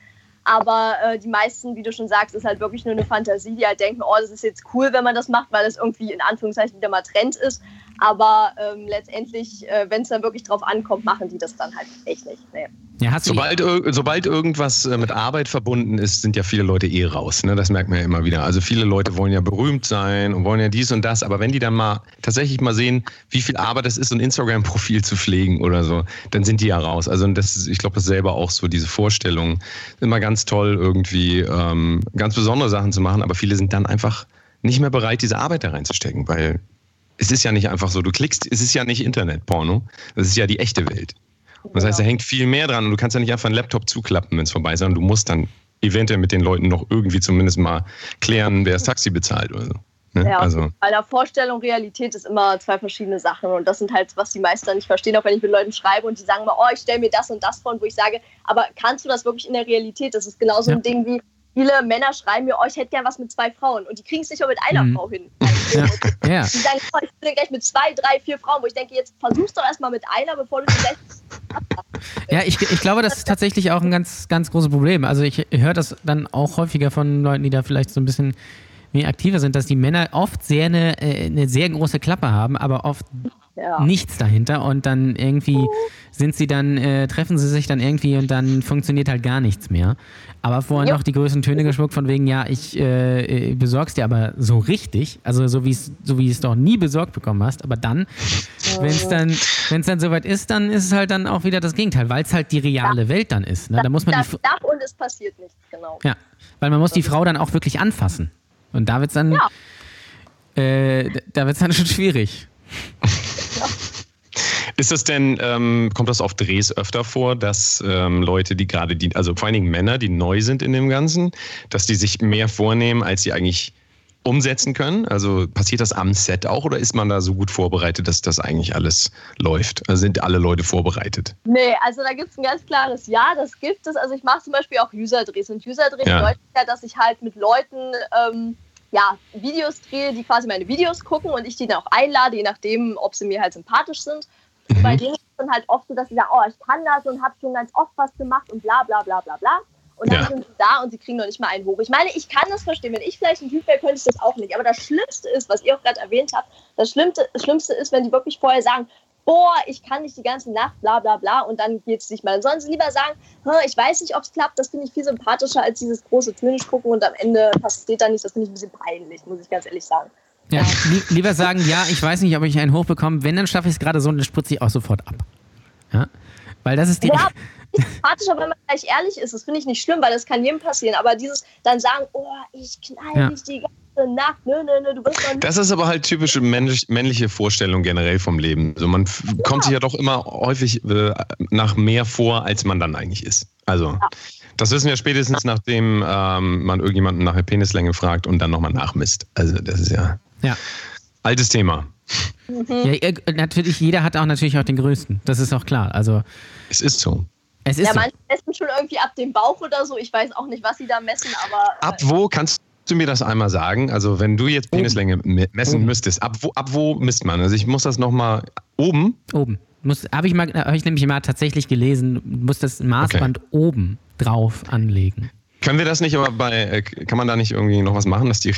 Speaker 4: aber äh, die meisten, wie du schon sagst, ist halt wirklich nur eine Fantasie, die halt denken, oh, das ist jetzt cool, wenn man das macht, weil das irgendwie in Anführungszeichen wieder mal Trend ist. Aber ähm, letztendlich, äh, wenn es dann wirklich drauf ankommt, machen die das dann halt echt nicht. Nee.
Speaker 3: Ja,
Speaker 2: Sobald, ir- sobald irgendwas äh, mit Arbeit verbunden ist, sind ja viele Leute eh raus. Ne? Das merkt man ja immer wieder. Also viele Leute wollen ja berühmt sein und wollen ja dies und das. Aber wenn die dann mal tatsächlich mal sehen, wie viel Arbeit es ist, so ein Instagram-Profil zu pflegen oder so, dann sind die ja raus. Also das ist, ich glaube, das ist selber auch so, diese Vorstellung. Immer ganz toll, irgendwie ähm, ganz besondere Sachen zu machen. Aber viele sind dann einfach nicht mehr bereit, diese Arbeit da reinzustecken, weil es ist ja nicht einfach so, du klickst, es ist ja nicht Internetporno, das ist ja die echte Welt. Und das heißt, da hängt viel mehr dran und du kannst ja nicht einfach einen Laptop zuklappen, wenn es vorbei ist, sondern du musst dann eventuell mit den Leuten noch irgendwie zumindest mal klären, wer das Taxi bezahlt oder so. Ne?
Speaker 4: Ja,
Speaker 2: Also,
Speaker 4: Bei der Vorstellung, Realität ist immer zwei verschiedene Sachen. Und das sind halt, was die meisten dann nicht verstehen, auch wenn ich mit Leuten schreibe und die sagen mal, oh, ich stelle mir das und das vor, und wo ich sage, aber kannst du das wirklich in der Realität? Das ist genauso
Speaker 3: Ja.
Speaker 4: ein Ding wie, viele Männer schreiben mir, oh, ich hätte gern was mit zwei Frauen. Und die kriegen es nicht mal mit einer
Speaker 3: Mhm.
Speaker 4: Frau hin.
Speaker 3: Ja. ja.
Speaker 4: Die sagen, oh, ich will gleich mit zwei, drei, vier Frauen, wo ich denke, jetzt versuch's doch erstmal mit einer, bevor du vielleicht.
Speaker 3: Ja, ich, ich glaube, das ist tatsächlich auch ein ganz, ganz großes Problem. Also ich höre das dann auch häufiger von Leuten, die da vielleicht so ein bisschen mehr aktiver sind, dass die Männer oft sehr eine, äh, eine sehr große Klappe haben, aber oft
Speaker 4: Ja.
Speaker 3: nichts dahinter und dann irgendwie sind sie dann, äh, treffen sie sich dann irgendwie und dann funktioniert halt gar nichts mehr. Aber vorhin
Speaker 4: Ja.
Speaker 3: noch die größten Töne geschmuckt von wegen, ja, ich äh, äh, besorg's dir aber so richtig, also so wie es so wie es doch nie besorgt bekommen hast, aber dann, wenn es dann, wenn es dann soweit ist, dann ist es halt dann auch wieder das Gegenteil, weil es halt die reale Welt dann ist. Ne? Da muss man die,
Speaker 4: das darf und es passiert nichts, genau.
Speaker 3: ja, weil man muss die Frau dann auch wirklich anfassen. Und da wird's dann,
Speaker 4: Ja.
Speaker 3: äh, da wird's dann schon schwierig. <laughs>
Speaker 2: ist das denn, ähm, kommt das auf Drehs öfter vor, dass ähm, Leute, die gerade, die, also vor allen Dingen Männer, die neu sind in dem Ganzen, dass die sich mehr vornehmen, als sie eigentlich umsetzen können? Also passiert das am Set auch oder ist man da so gut vorbereitet, dass das eigentlich alles läuft? Also sind alle Leute vorbereitet?
Speaker 4: Nee, also da gibt es ein ganz klares Ja, das gibt es. Also ich mache zum Beispiel auch User-Drehs. Und User-Dreh
Speaker 2: Ja.
Speaker 4: bedeutet ja, dass ich halt mit Leuten ähm, ja, Videos drehe, die quasi meine Videos gucken und ich die dann auch einlade, je nachdem, ob sie mir halt sympathisch sind.
Speaker 2: Mhm.
Speaker 4: bei denen ist es dann halt oft so, dass sie sagen, oh, ich kann das und habe schon ganz oft was gemacht und bla bla bla bla bla. Und dann
Speaker 2: Ja.
Speaker 4: sind sie da und sie kriegen noch nicht mal einen hoch. Ich meine, ich kann das verstehen. Wenn ich vielleicht ein Typ wäre, könnte ich das auch nicht. Aber das Schlimmste ist, was ihr auch gerade erwähnt habt, das Schlimmste, das Schlimmste ist, wenn die wirklich vorher sagen, boah, ich kann nicht die ganze Nacht, bla bla bla, und dann geht es nicht mal. Dann sollen sie lieber sagen, "Hm, ich weiß nicht, ob es klappt, das finde ich viel sympathischer als dieses große Tönisch gucken und am Ende passiert da nichts. Das finde ich ein bisschen peinlich, muss ich ganz ehrlich sagen.
Speaker 3: Ja, li lieber sagen, ja, ich weiß nicht, ob ich einen hochbekomme. Wenn, dann schaffe ich es gerade so und dann spritze ich auch sofort ab. Ja? Weil das ist die.
Speaker 4: Ja, sympathischer, wenn man gleich ehrlich ist. Das finde ich nicht schlimm, weil das kann jedem passieren. Aber dieses dann sagen, oh, ich knall
Speaker 3: Ja.
Speaker 4: dich die ganze Nacht, nö, nö, nö, du bist doch nicht.
Speaker 2: Das ist aber halt typische männlich, männliche Vorstellung generell vom Leben. Also man f- kommt sich ja doch immer häufig äh, nach mehr vor, als man dann eigentlich ist. Also das wissen wir spätestens, nachdem ähm, man irgendjemanden nach der Penislänge fragt und dann nochmal nachmisst. Also das ist ja
Speaker 3: Ja.
Speaker 2: altes Thema.
Speaker 3: Ja, äh, natürlich, jeder hat auch natürlich auch den größten. Das ist auch klar. Also
Speaker 2: Es ist so.
Speaker 3: es ist
Speaker 4: Ja,
Speaker 3: so.
Speaker 4: manche messen schon irgendwie ab dem Bauch oder so. Ich weiß auch nicht, was sie da messen, aber. äh,
Speaker 2: Ab wo kannst du mir das einmal sagen? Also wenn du jetzt Penislänge me- messen
Speaker 3: Oben.
Speaker 2: müsstest, ab wo, ab wo misst man? Also ich muss das nochmal oben.
Speaker 3: oben. Muss, habe ich, mal- hab ich nämlich mal tatsächlich gelesen, muss das Maßband oben drauf anlegen.
Speaker 2: Können wir das nicht, aber bei, äh, kann man da nicht irgendwie noch was machen, dass die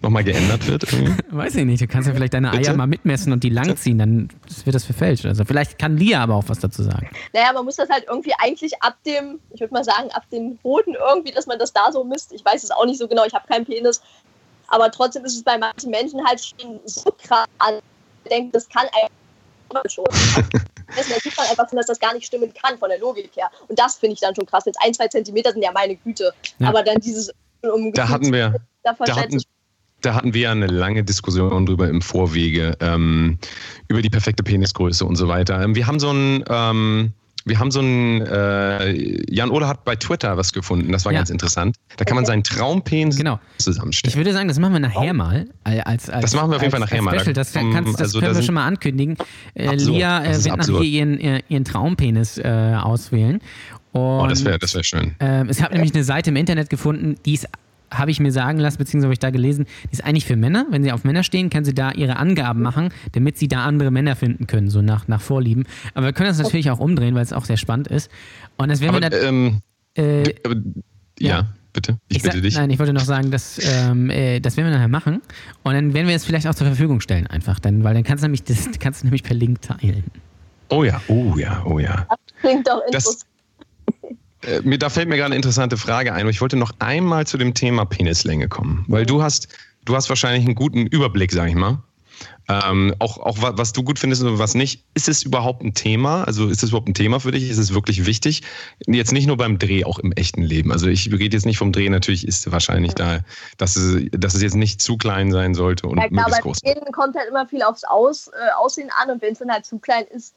Speaker 2: nochmal geändert wird? Irgendwie? <laughs>
Speaker 3: Weiß ich nicht, du kannst ja vielleicht deine
Speaker 2: Bitte?
Speaker 3: Eier mal mitmessen und die langziehen, dann wird das verfälscht. Also vielleicht kann Lia aber auch was dazu sagen.
Speaker 4: Naja, man muss das halt irgendwie eigentlich ab dem, ich würde mal sagen, ab den Hoden irgendwie, dass man das da so misst. Ich weiß es auch nicht so genau, ich habe keinen Penis. Aber trotzdem ist es bei manchen Menschen halt schon so krass an. Ich denke, das kann eigentlich schon. <laughs> Das sieht man einfach, dass das gar nicht stimmen kann von der Logik her. Und das finde ich dann schon krass. Jetzt ein, zwei Zentimeter sind ja meine Güte.
Speaker 3: Ja.
Speaker 4: Aber dann dieses um
Speaker 2: Da hatten wir,
Speaker 4: davon
Speaker 2: da
Speaker 4: scheint
Speaker 2: hatten, da hatten wir ja eine lange Diskussion drüber im Vorwege, ähm, über die perfekte Penisgröße und so weiter. Ähm, Wir haben so ein, ähm, wir haben so ein, äh, Jan Ole hat bei Twitter was gefunden, das war
Speaker 3: Ja.
Speaker 2: ganz interessant. Da kann man seinen Traumpenis
Speaker 3: Genau. Ich
Speaker 2: zusammenstellen.
Speaker 3: würde sagen, das machen wir nachher mal. Als, als,
Speaker 2: Das machen wir auf jeden Fall nachher mal.
Speaker 3: Special. Das,
Speaker 2: Da-
Speaker 3: kannst, das
Speaker 2: also
Speaker 3: können
Speaker 2: da
Speaker 3: wir schon mal ankündigen. Äh. Lia
Speaker 2: Das
Speaker 3: äh, wird
Speaker 2: absurd.
Speaker 3: nachher ihren, ihren, Traumpenis äh, auswählen. Und
Speaker 2: Oh, das wäre das wär schön.
Speaker 3: ähm, es hat nämlich eine Seite im Internet gefunden, die ist habe ich mir sagen lassen, beziehungsweise habe ich da gelesen, die ist eigentlich für Männer. Wenn sie auf Männer stehen, können sie da ihre Angaben machen, damit sie da andere Männer finden können, so nach, nach Vorlieben. Aber wir können das natürlich auch umdrehen, weil es auch sehr spannend ist. Und das werden wir
Speaker 2: ähm,
Speaker 3: dann, äh,
Speaker 2: d- aber, ja,
Speaker 3: ja.
Speaker 2: bitte. Ich,
Speaker 3: ich
Speaker 2: bitte
Speaker 3: sag,
Speaker 2: dich.
Speaker 3: Nein, ich wollte noch sagen, dass, ähm, äh, das werden wir nachher machen. Und dann werden wir es vielleicht auch zur Verfügung stellen, einfach. Dann, weil dann kannst du nämlich, das kannst du nämlich per Link teilen.
Speaker 2: Oh ja, oh ja, oh ja.
Speaker 4: klingt doch
Speaker 2: Das-
Speaker 4: interessant.
Speaker 2: Äh, mir, da fällt mir gerade eine interessante Frage ein. Ich wollte noch einmal zu dem Thema Penislänge kommen, weil du hast, du hast wahrscheinlich einen guten Überblick, sag ich mal. Ähm, auch, auch wa- was du gut findest und was nicht. Ist es überhaupt ein Thema? Also ist es überhaupt ein Thema für dich? Ist es wirklich wichtig? Jetzt nicht nur beim Dreh, auch im echten Leben. Also ich rede jetzt nicht vom Dreh, natürlich ist wahrscheinlich da, dass es, dass es jetzt nicht zu klein sein sollte und
Speaker 4: Ja klar,
Speaker 2: möglichst
Speaker 4: bei
Speaker 2: groß.
Speaker 4: denen kommt halt immer viel aufs Aus, äh, Aussehen an und wenn es dann halt zu klein ist,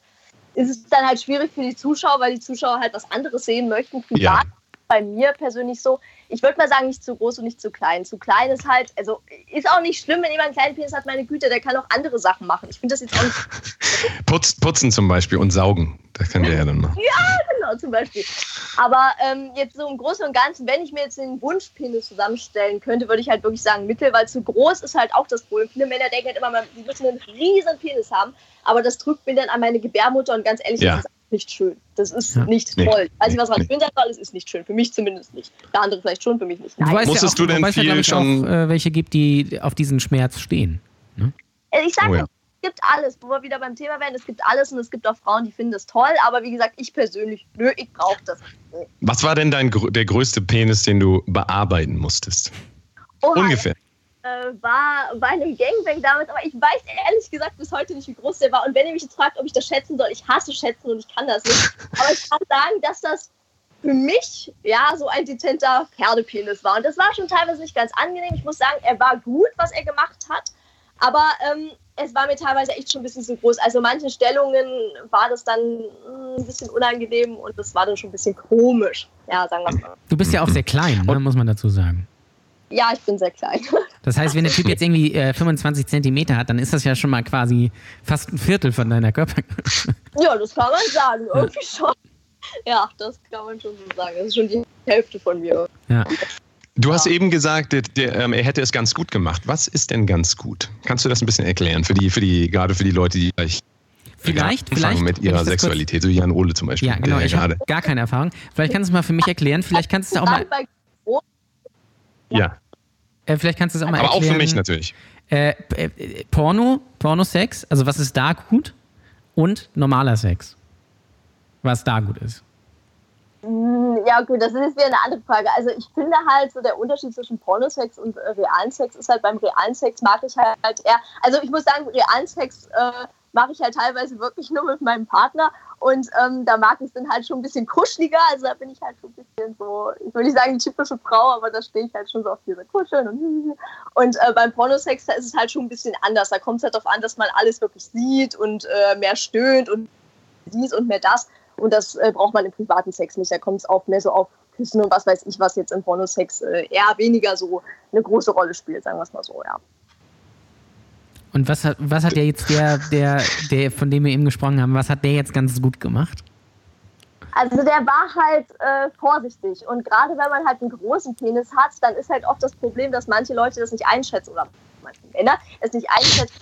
Speaker 4: ist es dann halt schwierig für die Zuschauer, weil die Zuschauer halt was anderes sehen möchten. Privat
Speaker 2: Ja.
Speaker 4: Bei mir persönlich so, ich würde mal sagen, nicht zu groß und nicht zu klein. Zu klein ist halt, also ist auch nicht schlimm, wenn jemand einen kleinen Penis hat, meine Güte, der kann auch andere Sachen machen. Ich finde das jetzt auch nicht <laughs>
Speaker 2: Putz, putzen zum Beispiel und saugen. Das können wir ja dann machen. <laughs>
Speaker 4: genau zum Beispiel. Aber ähm, jetzt so im Großen und Ganzen, wenn ich mir jetzt den Wunschpenis zusammenstellen könnte, würde ich halt wirklich sagen Mittel, weil zu groß ist halt auch das Problem. Viele Männer denken halt immer, sie müssen einen riesen Penis haben, aber das drückt mir dann an meine Gebärmutter und ganz ehrlich,
Speaker 2: Ja.
Speaker 4: das ist nicht schön. Das ist
Speaker 3: Ja.
Speaker 4: nicht
Speaker 2: Nee.
Speaker 4: toll. Ich weiß nicht, was
Speaker 2: Nee.
Speaker 4: man schön sein soll, es ist nicht schön. Für mich zumindest nicht. Für andere vielleicht schon, für mich nicht.
Speaker 3: Du
Speaker 4: Nein.
Speaker 3: weißt
Speaker 2: Musstest
Speaker 3: ja auch,
Speaker 2: du denn
Speaker 3: weißt ja,
Speaker 2: viel
Speaker 3: ich,
Speaker 2: schon-
Speaker 3: auch, äh, welche gibt, die auf diesen Schmerz stehen.
Speaker 4: Äh, Ich sage,
Speaker 2: Oh ja.
Speaker 4: es gibt alles, wo wir wieder beim Thema werden, es gibt alles und es gibt auch Frauen, die finden das toll, aber wie gesagt, ich persönlich, nö, ich brauche das.
Speaker 2: Was war denn dein, der größte Penis, den du bearbeiten musstest?
Speaker 4: Oha,
Speaker 2: Ungefähr.
Speaker 4: Äh, war bei einem Gangbang damals, aber ich weiß ehrlich gesagt bis heute nicht, wie groß der war. Und wenn ihr mich jetzt fragt, ob ich das schätzen soll, ich hasse schätzen und ich kann das nicht. Aber ich kann sagen, dass das für mich ja so ein dezenter Pferdepenis war. Und das war schon teilweise nicht ganz angenehm. Ich muss sagen, er war gut, was er gemacht hat. Aber ähm, es war mir teilweise echt schon ein bisschen zu groß. Also manche Stellungen war das dann mm, ein bisschen unangenehm und das war dann schon ein bisschen komisch. Ja, sagen wir mal.
Speaker 3: Du bist ja auch sehr klein, ne, muss man dazu sagen.
Speaker 4: Ja, ich bin sehr klein. <laughs>
Speaker 3: Das heißt, wenn der Typ jetzt irgendwie äh, 25 Zentimeter hat, dann ist das ja schon mal quasi fast ein Viertel von deiner Körpergröße. <laughs>
Speaker 4: Ja, das kann man sagen, irgendwie schon. Ja, das kann man schon so sagen. Das ist schon die Hälfte von mir.
Speaker 3: Ja.
Speaker 2: Du hast eben gesagt, der, der, ähm, er hätte es ganz gut gemacht. Was ist denn ganz gut? Kannst du das ein bisschen erklären für die, für die, gerade für die Leute, die vielleicht
Speaker 3: Vielleicht,
Speaker 2: ja,
Speaker 3: vielleicht.
Speaker 2: mit ihrer Sexualität, so Jan Ole zum Beispiel.
Speaker 3: Ja, genau. Ich habe gar keine Erfahrung. Vielleicht kannst du es mal für mich erklären. Vielleicht kannst du es auch mal.
Speaker 2: Ja.
Speaker 3: Äh, vielleicht kannst du es auch mal
Speaker 2: Aber
Speaker 3: erklären.
Speaker 2: auch für mich natürlich.
Speaker 3: Äh, äh, Porno, Pornosex, also was ist da gut? Und normaler Sex. Was da gut ist.
Speaker 4: Ja, gut, das ist wieder eine andere Frage. Also ich finde halt so der Unterschied zwischen Pornosex und äh, realen Sex ist halt beim realen Sex mag ich halt eher, also ich muss sagen, realen Sex äh, mache ich halt teilweise wirklich nur mit meinem Partner und ähm, da mag ich es dann halt schon ein bisschen kuscheliger, also da bin ich halt schon ein bisschen so, ich will nicht sagen die typische Frau, aber da stehe ich halt schon so auf diese Kuscheln und und äh, beim Pornosex, da ist es halt schon ein bisschen anders, da kommt es halt darauf an, dass man alles wirklich sieht und äh, mehr stöhnt und dies und mehr das und das äh, braucht man im privaten Sex nicht. Da kommt es auch mehr so auf Küssen und was weiß ich, was jetzt im Pornosex äh, eher weniger so eine große Rolle spielt, sagen wir es mal so, ja.
Speaker 3: Und was hat, was hat der jetzt der, der, der, von dem wir eben gesprochen haben, was hat der jetzt ganz gut gemacht?
Speaker 4: Also der war halt äh, vorsichtig und gerade wenn man halt einen großen Penis hat, dann ist halt oft das Problem, dass manche Leute das nicht einschätzen oder manche Männer es nicht einschätzen,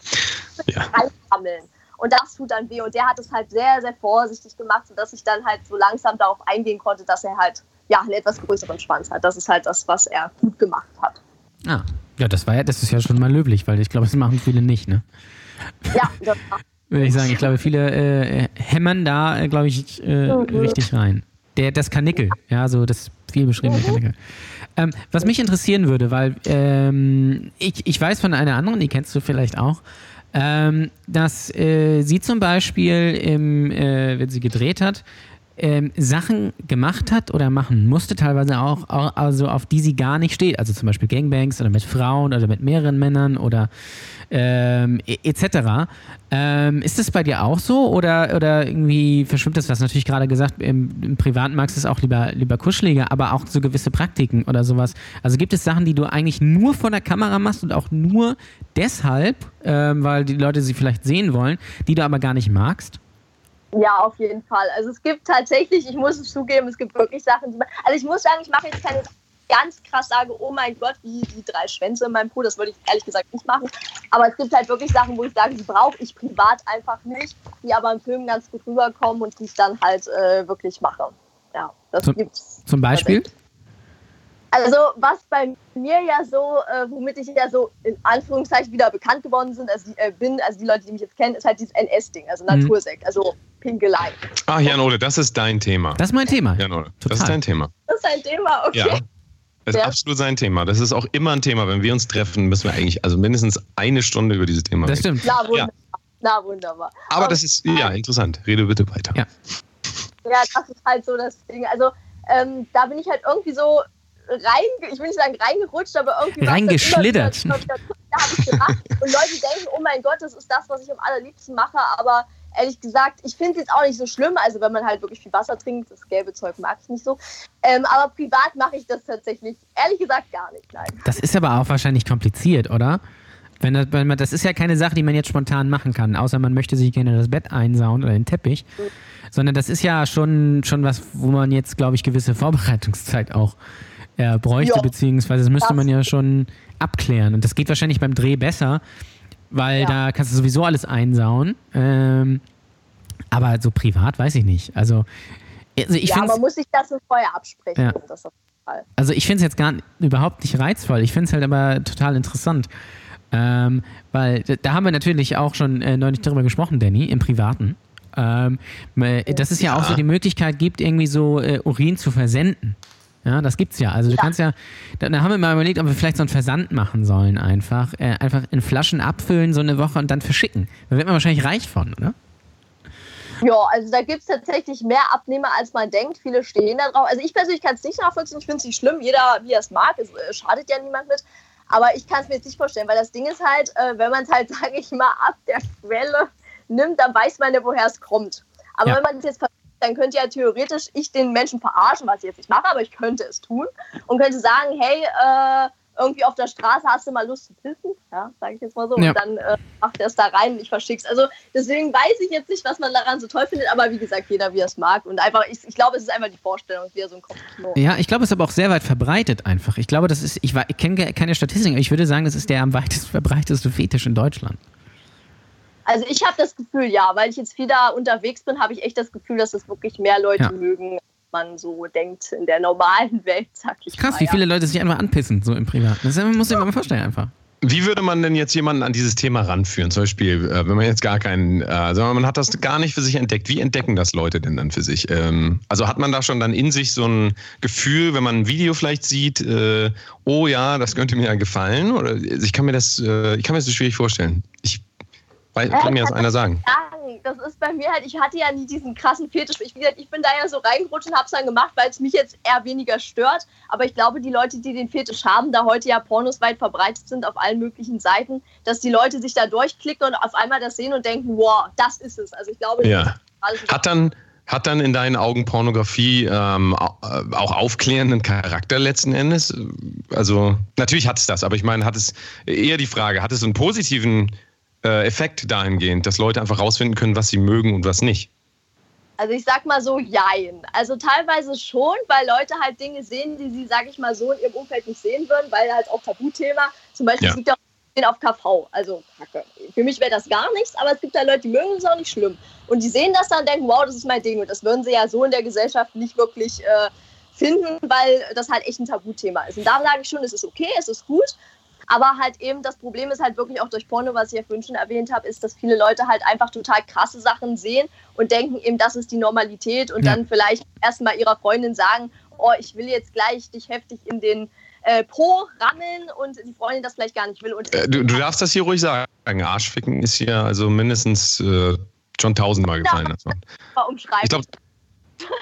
Speaker 2: Ja.
Speaker 4: reinsammeln. Und das tut dann weh. Und der hat es halt sehr, sehr vorsichtig gemacht, sodass ich dann halt so langsam darauf eingehen konnte, dass er halt ja einen etwas größeren Schwanz hat. Das ist halt das, was er gut gemacht hat.
Speaker 3: Ah, ja, das war ja, das ist ja schon mal löblich, weil ich glaube, das machen viele nicht, ne?
Speaker 4: Ja, das <laughs>
Speaker 3: Würde ich sagen. Ich glaube, viele äh, hämmern da, äh, glaube ich, äh, richtig rein. Der, das Kanickel, ja, so das viel beschriebene Kanickel. Ähm, was mich interessieren würde, weil ähm, ich, ich weiß von einer anderen, die kennst du vielleicht auch, ähm, dass äh, sie zum Beispiel, im, äh, wenn sie gedreht hat, ähm, Sachen gemacht hat oder machen musste, teilweise auch, au- also auf die sie gar nicht steht. Also zum Beispiel Gangbangs oder mit Frauen oder mit mehreren Männern oder ähm, e- etc. Ähm, ist das bei dir auch so oder, oder irgendwie verschwimmt das was? Natürlich gerade gesagt, im, im Privaten magst du es auch lieber, lieber kuscheliger, aber auch so gewisse Praktiken oder sowas. Also gibt es Sachen, die du eigentlich nur vor der Kamera machst und auch nur deshalb, ähm, weil die Leute sie vielleicht sehen wollen, die du aber gar nicht magst?
Speaker 4: Ja, auf jeden Fall. Also es gibt tatsächlich, ich muss es zugeben, es gibt wirklich Sachen, also ich muss sagen, ich mache jetzt keine ganz krass sage, oh mein Gott, wie die drei Schwänze in meinem Po, das würde ich ehrlich gesagt nicht machen. Aber es gibt halt wirklich Sachen, wo ich sage, die brauche ich privat einfach nicht, die aber im Film ganz gut rüberkommen und die ich dann halt äh, wirklich mache. Ja, das
Speaker 3: Zum-
Speaker 4: gibt's.
Speaker 3: Zum Beispiel?
Speaker 4: Also was bei mir ja so, äh, womit ich ja so in Anführungszeichen wieder bekannt geworden sind, also, äh, bin, also die Leute, die mich jetzt kennen, ist halt dieses NS-Ding, also
Speaker 3: Mhm.
Speaker 4: Natursekt, also Pinkelei.
Speaker 2: Ach, Jan Ole, das ist dein Thema.
Speaker 3: Das ist mein Thema.
Speaker 2: Jan Ole, das
Speaker 3: Total.
Speaker 2: ist dein Thema.
Speaker 4: Das ist ein Thema, okay.
Speaker 2: Ja. Das ist
Speaker 4: Ja.
Speaker 2: absolut sein Thema. Das ist auch immer ein Thema. Wenn wir uns treffen, müssen wir eigentlich also mindestens eine Stunde über dieses Thema
Speaker 3: Das
Speaker 2: reden.
Speaker 3: stimmt.
Speaker 4: Na wunderbar. Na wunderbar.
Speaker 2: Aber das ist, ja, interessant. Rede bitte weiter.
Speaker 3: Ja.
Speaker 4: Ja, das ist halt so das Ding. Also ähm, da bin ich halt irgendwie so rein, ich will nicht sagen reingerutscht, aber irgendwie
Speaker 3: Reingeschlittert.
Speaker 4: wieder- ich gemacht. Und Leute denken, oh mein Gott, das ist das, was ich am allerliebsten mache. Aber ehrlich gesagt, ich finde es jetzt auch nicht so schlimm. Also wenn man halt wirklich viel Wasser trinkt, das gelbe Zeug mag ich nicht so. Ähm, aber privat mache ich das tatsächlich, ehrlich gesagt, gar nicht. Nein.
Speaker 3: Das ist aber auch wahrscheinlich kompliziert, oder? Wenn das, wenn man, das ist ja keine Sache, die man jetzt spontan machen kann, außer man möchte sich gerne das Bett einsauen oder den Teppich. Sondern das ist ja schon, schon was, wo man jetzt, glaube ich, gewisse Vorbereitungszeit auch äh, bräuchte,
Speaker 4: Ja.
Speaker 3: beziehungsweise das müsste man ja schon abklären. Und das geht wahrscheinlich beim Dreh besser, weil
Speaker 4: Ja.
Speaker 3: da kannst du sowieso alles einsauen. Ähm, aber so privat weiß ich nicht. Also, also ich
Speaker 4: ja, man muss sich das so vorher absprechen.
Speaker 3: Ja.
Speaker 4: Das auf jeden Fall.
Speaker 3: also ich finde es jetzt gar überhaupt nicht reizvoll. Ich finde es halt aber total interessant. Ähm, weil da haben wir natürlich auch schon äh, neulich darüber gesprochen, Danny, im Privaten. Ähm, äh, dass es ja, auch so die Möglichkeit gibt, irgendwie so äh, Urin zu versenden. Ja, das gibt's ja. Also du
Speaker 4: Ja.
Speaker 3: kannst ja, da, da haben wir mal überlegt, ob wir vielleicht so einen Versand machen sollen einfach. Äh, einfach in Flaschen abfüllen so eine Woche und dann verschicken. Da wird man wahrscheinlich reich von, oder?
Speaker 4: Ja, also da gibt es tatsächlich mehr Abnehmer, als man denkt. Viele stehen da drauf. Also ich persönlich kann es nicht nachvollziehen. Ich finde es nicht schlimm. Jeder, wie er es mag. Es äh, schadet ja niemand mit. Aber ich kann es mir jetzt nicht vorstellen, weil das Ding ist halt, äh, wenn man es halt, <laughs> sage ich mal, ab der Quelle nimmt, dann weiß man ja, woher es kommt. Aber
Speaker 3: Ja.
Speaker 4: wenn man es jetzt dann könnte ja theoretisch ich den Menschen verarschen, was ich jetzt nicht mache, aber ich könnte es tun und könnte sagen, hey, äh, irgendwie auf der Straße hast du mal Lust zu pissen, ja, sage ich jetzt mal so,
Speaker 3: Ja.
Speaker 4: und dann äh, macht er es da rein und ich verschick's. Also deswegen weiß ich jetzt nicht, was man daran so toll findet, aber wie gesagt, jeder wie er es mag und einfach, ich, ich glaube, es ist einfach die Vorstellung, wie er so ein Kopfkino.
Speaker 3: Ja, ich glaube, es ist aber auch sehr weit verbreitet einfach. Ich glaube, das ist, ich, ich kenne keine Statistiken, aber ich würde sagen, das ist der am weitest verbreiteste Fetisch in Deutschland.
Speaker 4: Also ich habe das Gefühl, ja, weil ich jetzt viel da unterwegs bin, habe ich echt das Gefühl, dass es wirklich mehr Leute ja. mögen, als man so denkt in der normalen Welt, sag ich
Speaker 3: Krass,
Speaker 4: mal,
Speaker 3: wie viele Leute sich einfach anpissen, so im Privaten. Das muss ich mir mal vorstellen einfach.
Speaker 2: Wie würde man denn jetzt jemanden an dieses Thema ranführen? Zum Beispiel, äh, wenn man jetzt gar keinen, äh, sondern man hat das gar nicht für sich entdeckt. Wie entdecken das Leute denn dann für sich? Ähm, also hat man da schon dann in sich so ein Gefühl, wenn man ein Video vielleicht sieht, äh, oh ja, das könnte mir ja gefallen? Oder ich kann mir das, ich kann mir das so schwierig vorstellen. Ich weil, kann mir das einer sagen?
Speaker 4: Das ist bei mir halt, ich hatte ja nie diesen krassen Fetisch. Ich, ich bin da ja so reingerutscht und habe es dann gemacht, weil es mich jetzt eher weniger stört. Aber ich glaube, die Leute, die den Fetisch haben, da heute ja Pornos weit verbreitet sind auf allen möglichen Seiten, dass die Leute sich da durchklicken und auf einmal das sehen und denken, wow, das ist es. Also ich glaube,
Speaker 2: ja. hat dann hat dann in deinen Augen Pornografie ähm, auch aufklärenden Charakter letzten Endes? Also natürlich hat es das, aber ich meine, hat es eher die Frage, hat es einen positiven äh, Effekt dahingehend, dass Leute einfach rausfinden können, was sie mögen und was nicht?
Speaker 4: Also ich sag mal so, jein. Also teilweise schon, weil Leute halt Dinge sehen, die sie, sag ich mal so, in ihrem Umfeld nicht sehen würden, weil halt auch Tabuthema. Zum Beispiel, ja. es gibt ja auch auf KV, also Kacke. Für mich wäre das gar nichts, aber es gibt da Leute, die mögen es auch nicht schlimm. Und die sehen das dann und denken, wow, das ist mein Ding. Und das würden sie ja so in der Gesellschaft nicht wirklich äh, finden, weil das halt echt ein Tabuthema ist. Und da sage ich schon, es ist okay, es ist gut. Aber halt eben das Problem ist halt wirklich auch durch Porno, was ich ja vorhin schon erwähnt habe, ist, dass viele Leute halt einfach total krasse Sachen sehen und denken eben, das ist die Normalität und ja. dann vielleicht erstmal ihrer Freundin sagen, oh, ich will jetzt gleich dich heftig in den äh, Po rammeln und die Freundin das vielleicht gar nicht will. Und
Speaker 2: äh, du, du, darfst das hier ruhig sagen. Arschficken ist hier also mindestens äh, schon tausendmal gefallen. Ja, also. <laughs> Ich glaube,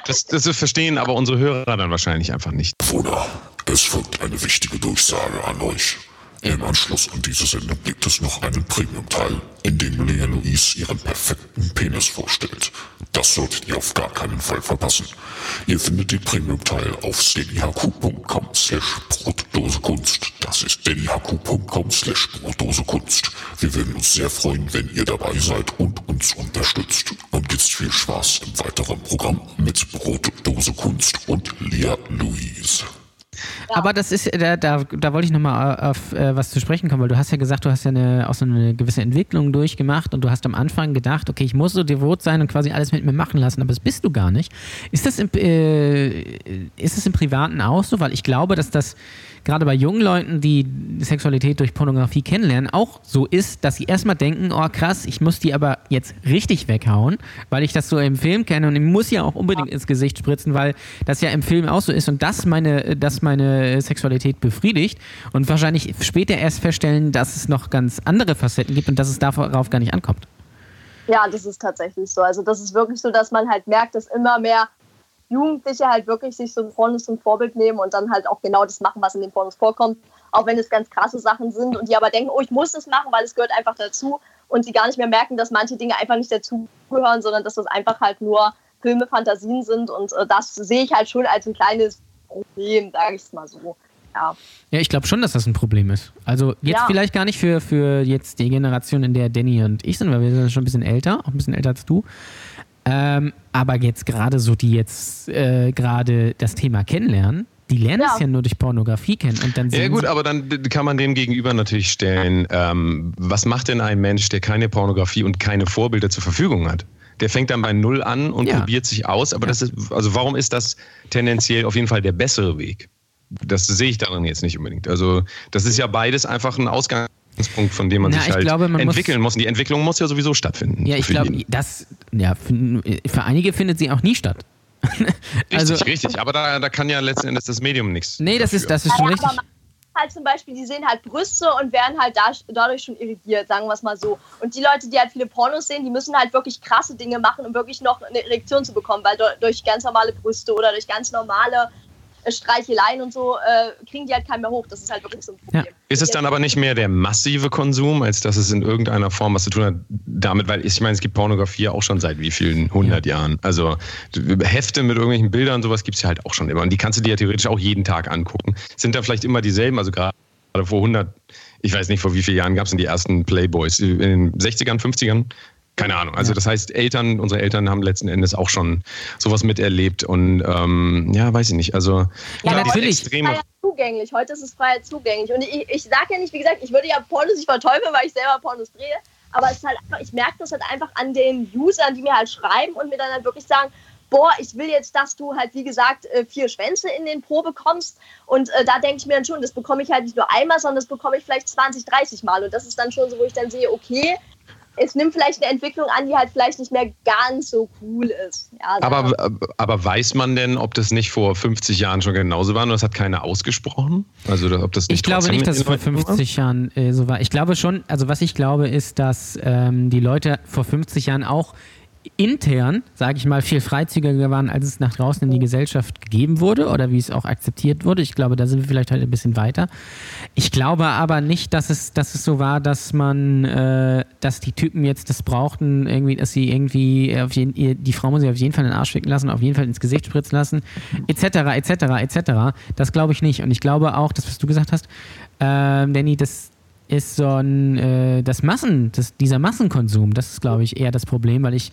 Speaker 2: das, das verstehen aber unsere Hörer dann wahrscheinlich einfach nicht.
Speaker 5: Bruder, es folgt eine wichtige Durchsage an euch. Im Anschluss an diese Sendung gibt es noch einen Premium-Teil, in dem Lea Louise ihren perfekten Penis vorstellt. Das solltet ihr auf gar keinen Fall verpassen. Ihr findet den Premium-Teil auf steadyhq.com slash brotdosekunst. Das ist steadyhq.com slash brotdosekunst. Wir würden uns sehr freuen, wenn ihr dabei seid und uns unterstützt. Und jetzt viel Spaß im weiteren Programm mit Brotdose Kunst und Lea Louise.
Speaker 3: Aber das ist, da, da, da wollte ich nochmal auf äh, was zu sprechen kommen, weil du hast ja gesagt, du hast ja eine, auch so eine gewisse Entwicklung durchgemacht und du hast am Anfang gedacht, okay, ich muss so devot sein und quasi alles mit mir machen lassen, aber das bist du gar nicht. Ist das im, äh, ist das im Privaten auch so? Weil ich glaube, dass das gerade bei jungen Leuten, die Sexualität durch Pornografie kennenlernen, auch so ist, dass sie erstmal denken, oh krass, ich muss die aber jetzt richtig weghauen, weil ich das so im Film kenne und ich muss ja auch unbedingt ins Gesicht spritzen, weil das ja im Film auch so ist und das meine, das meine Sexualität befriedigt und wahrscheinlich später erst feststellen, dass es noch ganz andere Facetten gibt und dass es darauf gar nicht ankommt.
Speaker 4: Ja, das ist tatsächlich so. Also das ist wirklich so, dass man halt merkt, dass immer mehr Jugendliche halt wirklich sich so ein Pornos zum Vorbild nehmen und dann halt auch genau das machen, was in den Pornos vorkommt. Auch wenn es ganz krasse Sachen sind und die aber denken, oh, ich muss das machen, weil es gehört einfach dazu und sie gar nicht mehr merken, dass manche Dinge einfach nicht dazugehören, sondern dass das einfach halt nur Filme, Fantasien sind und äh, das sehe ich halt schon als ein kleines Problem, sage ich es mal so. Ja.
Speaker 3: ja, ich glaube schon, dass das ein Problem ist. Also jetzt ja. vielleicht gar nicht für, für jetzt die Generation, in der Danny und ich sind, weil wir sind schon ein bisschen älter, auch ein bisschen älter als du. Ähm, aber jetzt gerade so, die jetzt äh, gerade das Thema kennenlernen, die lernen ja. es ja nur durch Pornografie kennen und dann
Speaker 2: Ja gut, aber dann kann man dem gegenüber natürlich stellen, ähm, was macht denn ein Mensch, der keine Pornografie und keine Vorbilder zur Verfügung hat? Der fängt dann bei Null an und ja. probiert sich aus, aber ja. das ist, also warum ist das tendenziell auf jeden Fall der bessere Weg? Das sehe ich darin jetzt nicht unbedingt. Also das ist ja beides einfach ein Ausgang Punkt, von dem man Na, sich halt glaube, man entwickeln muss, muss. Die Entwicklung muss ja sowieso stattfinden.
Speaker 3: Ja, ich glaube, das, ja, für, für, einige findet sie auch nie statt. <laughs>
Speaker 2: richtig, also, richtig. Aber da, da kann ja letzten Endes das Medium nichts.
Speaker 3: Nee, das ist, das ist schon richtig.
Speaker 4: Halt zum Beispiel, die sehen halt Brüste und werden halt da, dadurch schon irritiert, sagen wir es mal so. Und die Leute, die halt viele Pornos sehen, die müssen halt wirklich krasse Dinge machen, um wirklich noch eine Erektion zu bekommen, weil durch ganz normale Brüste oder durch ganz normale Streicheleien und so äh, kriegen die halt keinen mehr hoch. Das ist halt wirklich so ein Problem. Ja.
Speaker 2: Ist es dann aber nicht mehr der massive Konsum, als dass es in irgendeiner Form was zu tun hat damit, weil ich meine, es gibt Pornografie auch schon seit wie vielen hundert ja. Jahren. Also Hefte mit irgendwelchen Bildern und sowas gibt es ja halt auch schon immer. Und die kannst du dir ja theoretisch auch jeden Tag angucken. Sind da vielleicht immer dieselben, also gerade vor 100, ich weiß nicht, vor wie vielen Jahren gab es denn die ersten Playboys? In den 60ern, 50ern? Keine Ahnung. Also das heißt, Eltern, unsere Eltern haben letzten Endes auch schon sowas miterlebt und ähm, ja, weiß ich nicht. Also
Speaker 4: ja, klar, natürlich. Extreme ja zugänglich. Heute ist es frei zugänglich. Und ich, ich sage ja nicht, wie gesagt, ich würde ja Pornos nicht verteufeln, weil ich selber Pornos drehe. aber es ist halt einfach, ich merke das halt einfach an den Usern, die mir halt schreiben und mir dann halt wirklich sagen, boah, ich will jetzt, dass du halt, wie gesagt, äh, vier Schwänze in den Po bekommst. Und äh, da denke ich mir dann schon, das bekomme ich halt nicht nur einmal, sondern das bekomme ich vielleicht 20, 30 Mal. Und das ist dann schon so, wo ich dann sehe, okay, es nimmt vielleicht eine Entwicklung an, die halt vielleicht nicht mehr ganz so cool ist.
Speaker 2: Ja, aber, aber weiß man denn, ob das nicht vor 50 Jahren schon genauso war und das hat keiner ausgesprochen?
Speaker 3: Also ob das nicht Ich glaube nicht, dass es vor 50 war? Jahren äh, so war. Ich glaube schon, also was ich glaube ist, dass ähm, die Leute vor 50 Jahren auch intern, sage ich mal, viel freizügiger waren, als es nach draußen in die Gesellschaft gegeben wurde oder wie es auch akzeptiert wurde. Ich glaube, da sind wir vielleicht heute ein bisschen weiter. Ich glaube aber nicht, dass es, dass es so war, dass man, äh, dass die Typen jetzt das brauchten, irgendwie, dass sie irgendwie auf jeden, die Frau muss sich auf jeden Fall in den Arsch schicken lassen, auf jeden Fall ins Gesicht spritzen lassen, etc., etc., etc. Das glaube ich nicht. Und ich glaube auch, das, was du gesagt hast, äh, Danny, das, ist so ein, äh, das Massen, das, dieser Massenkonsum, das ist, glaube ich, eher das Problem, weil ich,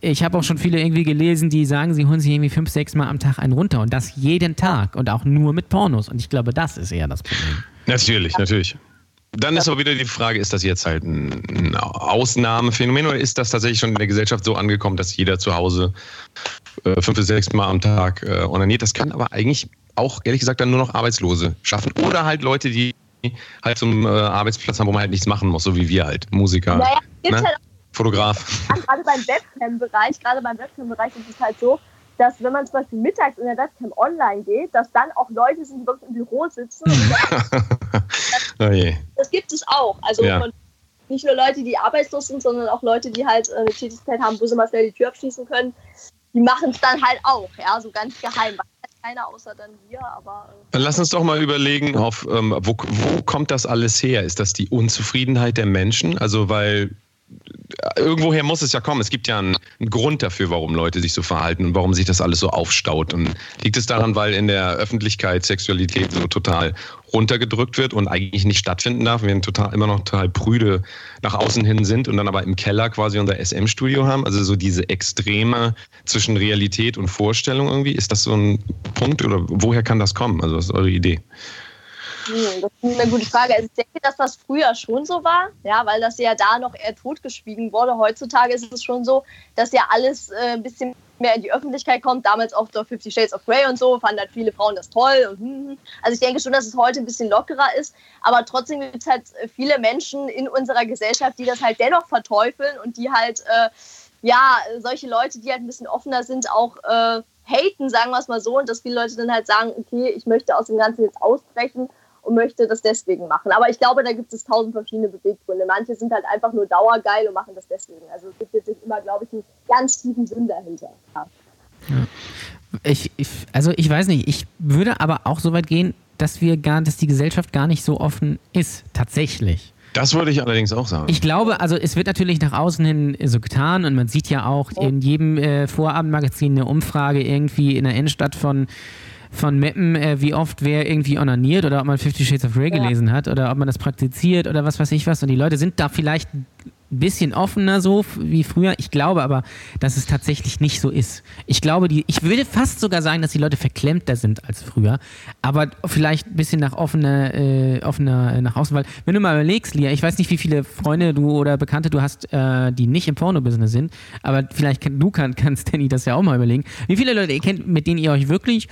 Speaker 3: ich habe auch schon viele irgendwie gelesen, die sagen, sie holen sich irgendwie fünf, sechs Mal am Tag einen runter und das jeden Tag und auch nur mit Pornos. Und ich glaube, das ist eher das Problem.
Speaker 2: Natürlich, natürlich. Dann ist aber wieder die Frage, ist das jetzt halt ein Ausnahmephänomen oder ist das tatsächlich schon in der Gesellschaft so angekommen, dass jeder zu Hause äh, fünf bis sechs Mal am Tag äh, onaniert? Das können aber eigentlich auch, ehrlich gesagt, dann nur noch Arbeitslose schaffen oder halt Leute, die halt zum äh, Arbeitsplatz haben, wo man halt nichts machen muss, so wie wir halt, Musiker. Naja, ne? halt Fotograf.
Speaker 4: Gerade beim Webcam-Bereich, gerade beim Webcam-Bereich ist es halt so, dass wenn man zum Beispiel mittags in der Webcam online geht, dass dann auch Leute sind, die wirklich im Büro sitzen. <laughs> oh je. Das gibt es auch. Also ja. nicht nur Leute, die arbeitslos sind, sondern auch Leute, die halt äh, eine Tätigkeit haben, wo sie mal schnell die Tür abschließen können. Die machen es dann halt auch, ja, so ganz geheim keiner außer dann wir, aber.
Speaker 2: Äh Lass uns doch mal überlegen, auf, ähm, wo, wo kommt das alles her? Ist das die Unzufriedenheit der Menschen? Also, weil irgendwoher muss es ja kommen. Es gibt ja einen, einen, Grund dafür, warum Leute sich so verhalten und warum sich das alles so aufstaut. Und liegt es daran, weil in der Öffentlichkeit Sexualität so total runtergedrückt wird und eigentlich nicht stattfinden darf, wir total, immer noch total prüde nach außen hin sind und dann aber im Keller quasi unser SM-Studio haben? Also so diese Extreme zwischen Realität und Vorstellung irgendwie. Ist das so ein Punkt oder woher kann das kommen? Also was ist eure Idee?
Speaker 4: Hm, das ist eine gute Frage. Also ich denke, dass das früher schon so war, ja, weil das ja da noch eher totgeschwiegen wurde. Heutzutage ist es schon so, dass ja alles äh, ein bisschen mehr in die Öffentlichkeit kommt. Damals auch durch Fifty Shades of Grey und so fanden halt viele Frauen das toll. Und, hm, hm. Also ich denke schon, dass es heute ein bisschen lockerer ist. Aber trotzdem gibt es halt viele Menschen in unserer Gesellschaft, die das halt dennoch verteufeln und die halt, äh, ja, solche Leute, die halt ein bisschen offener sind, auch äh, haten, sagen wir es mal so. Und dass viele Leute dann halt sagen, okay, ich möchte aus dem Ganzen jetzt ausbrechen und möchte das deswegen machen. Aber ich glaube, da gibt es tausend verschiedene Beweggründe. Manche sind halt einfach nur dauergeil und machen das deswegen. Also es gibt jetzt immer, glaube ich, einen ganz tiefen Sinn dahinter. Ja.
Speaker 3: Ich, ich, also ich weiß nicht, ich würde aber auch so weit gehen, dass wir gar, dass die Gesellschaft gar nicht so offen ist, tatsächlich.
Speaker 2: Das würde ich allerdings auch sagen.
Speaker 3: Ich glaube, also es wird natürlich nach außen hin so getan und man sieht ja auch in jedem äh, Vorabendmagazin eine Umfrage irgendwie in der Innenstadt von von Mappen, äh, wie oft wer irgendwie onaniert oder ob man Fifty Shades of Grey ja. gelesen hat oder ob man das praktiziert oder was weiß ich was. Und die Leute sind da vielleicht ein bisschen offener so wie früher. Ich glaube aber, dass es tatsächlich nicht so ist. Ich glaube, die, ich würde fast sogar sagen, dass die Leute verklemmter sind als früher, aber vielleicht ein bisschen nach offener, äh, offener äh, nach außen. Weil, wenn du mal überlegst, Lia, ich weiß nicht, wie viele Freunde du oder Bekannte du hast, äh, die nicht im Porno-Business sind, aber vielleicht kann, du kann, kannst Danny das ja auch mal überlegen. Wie viele Leute ihr kennt, mit denen ihr euch wirklich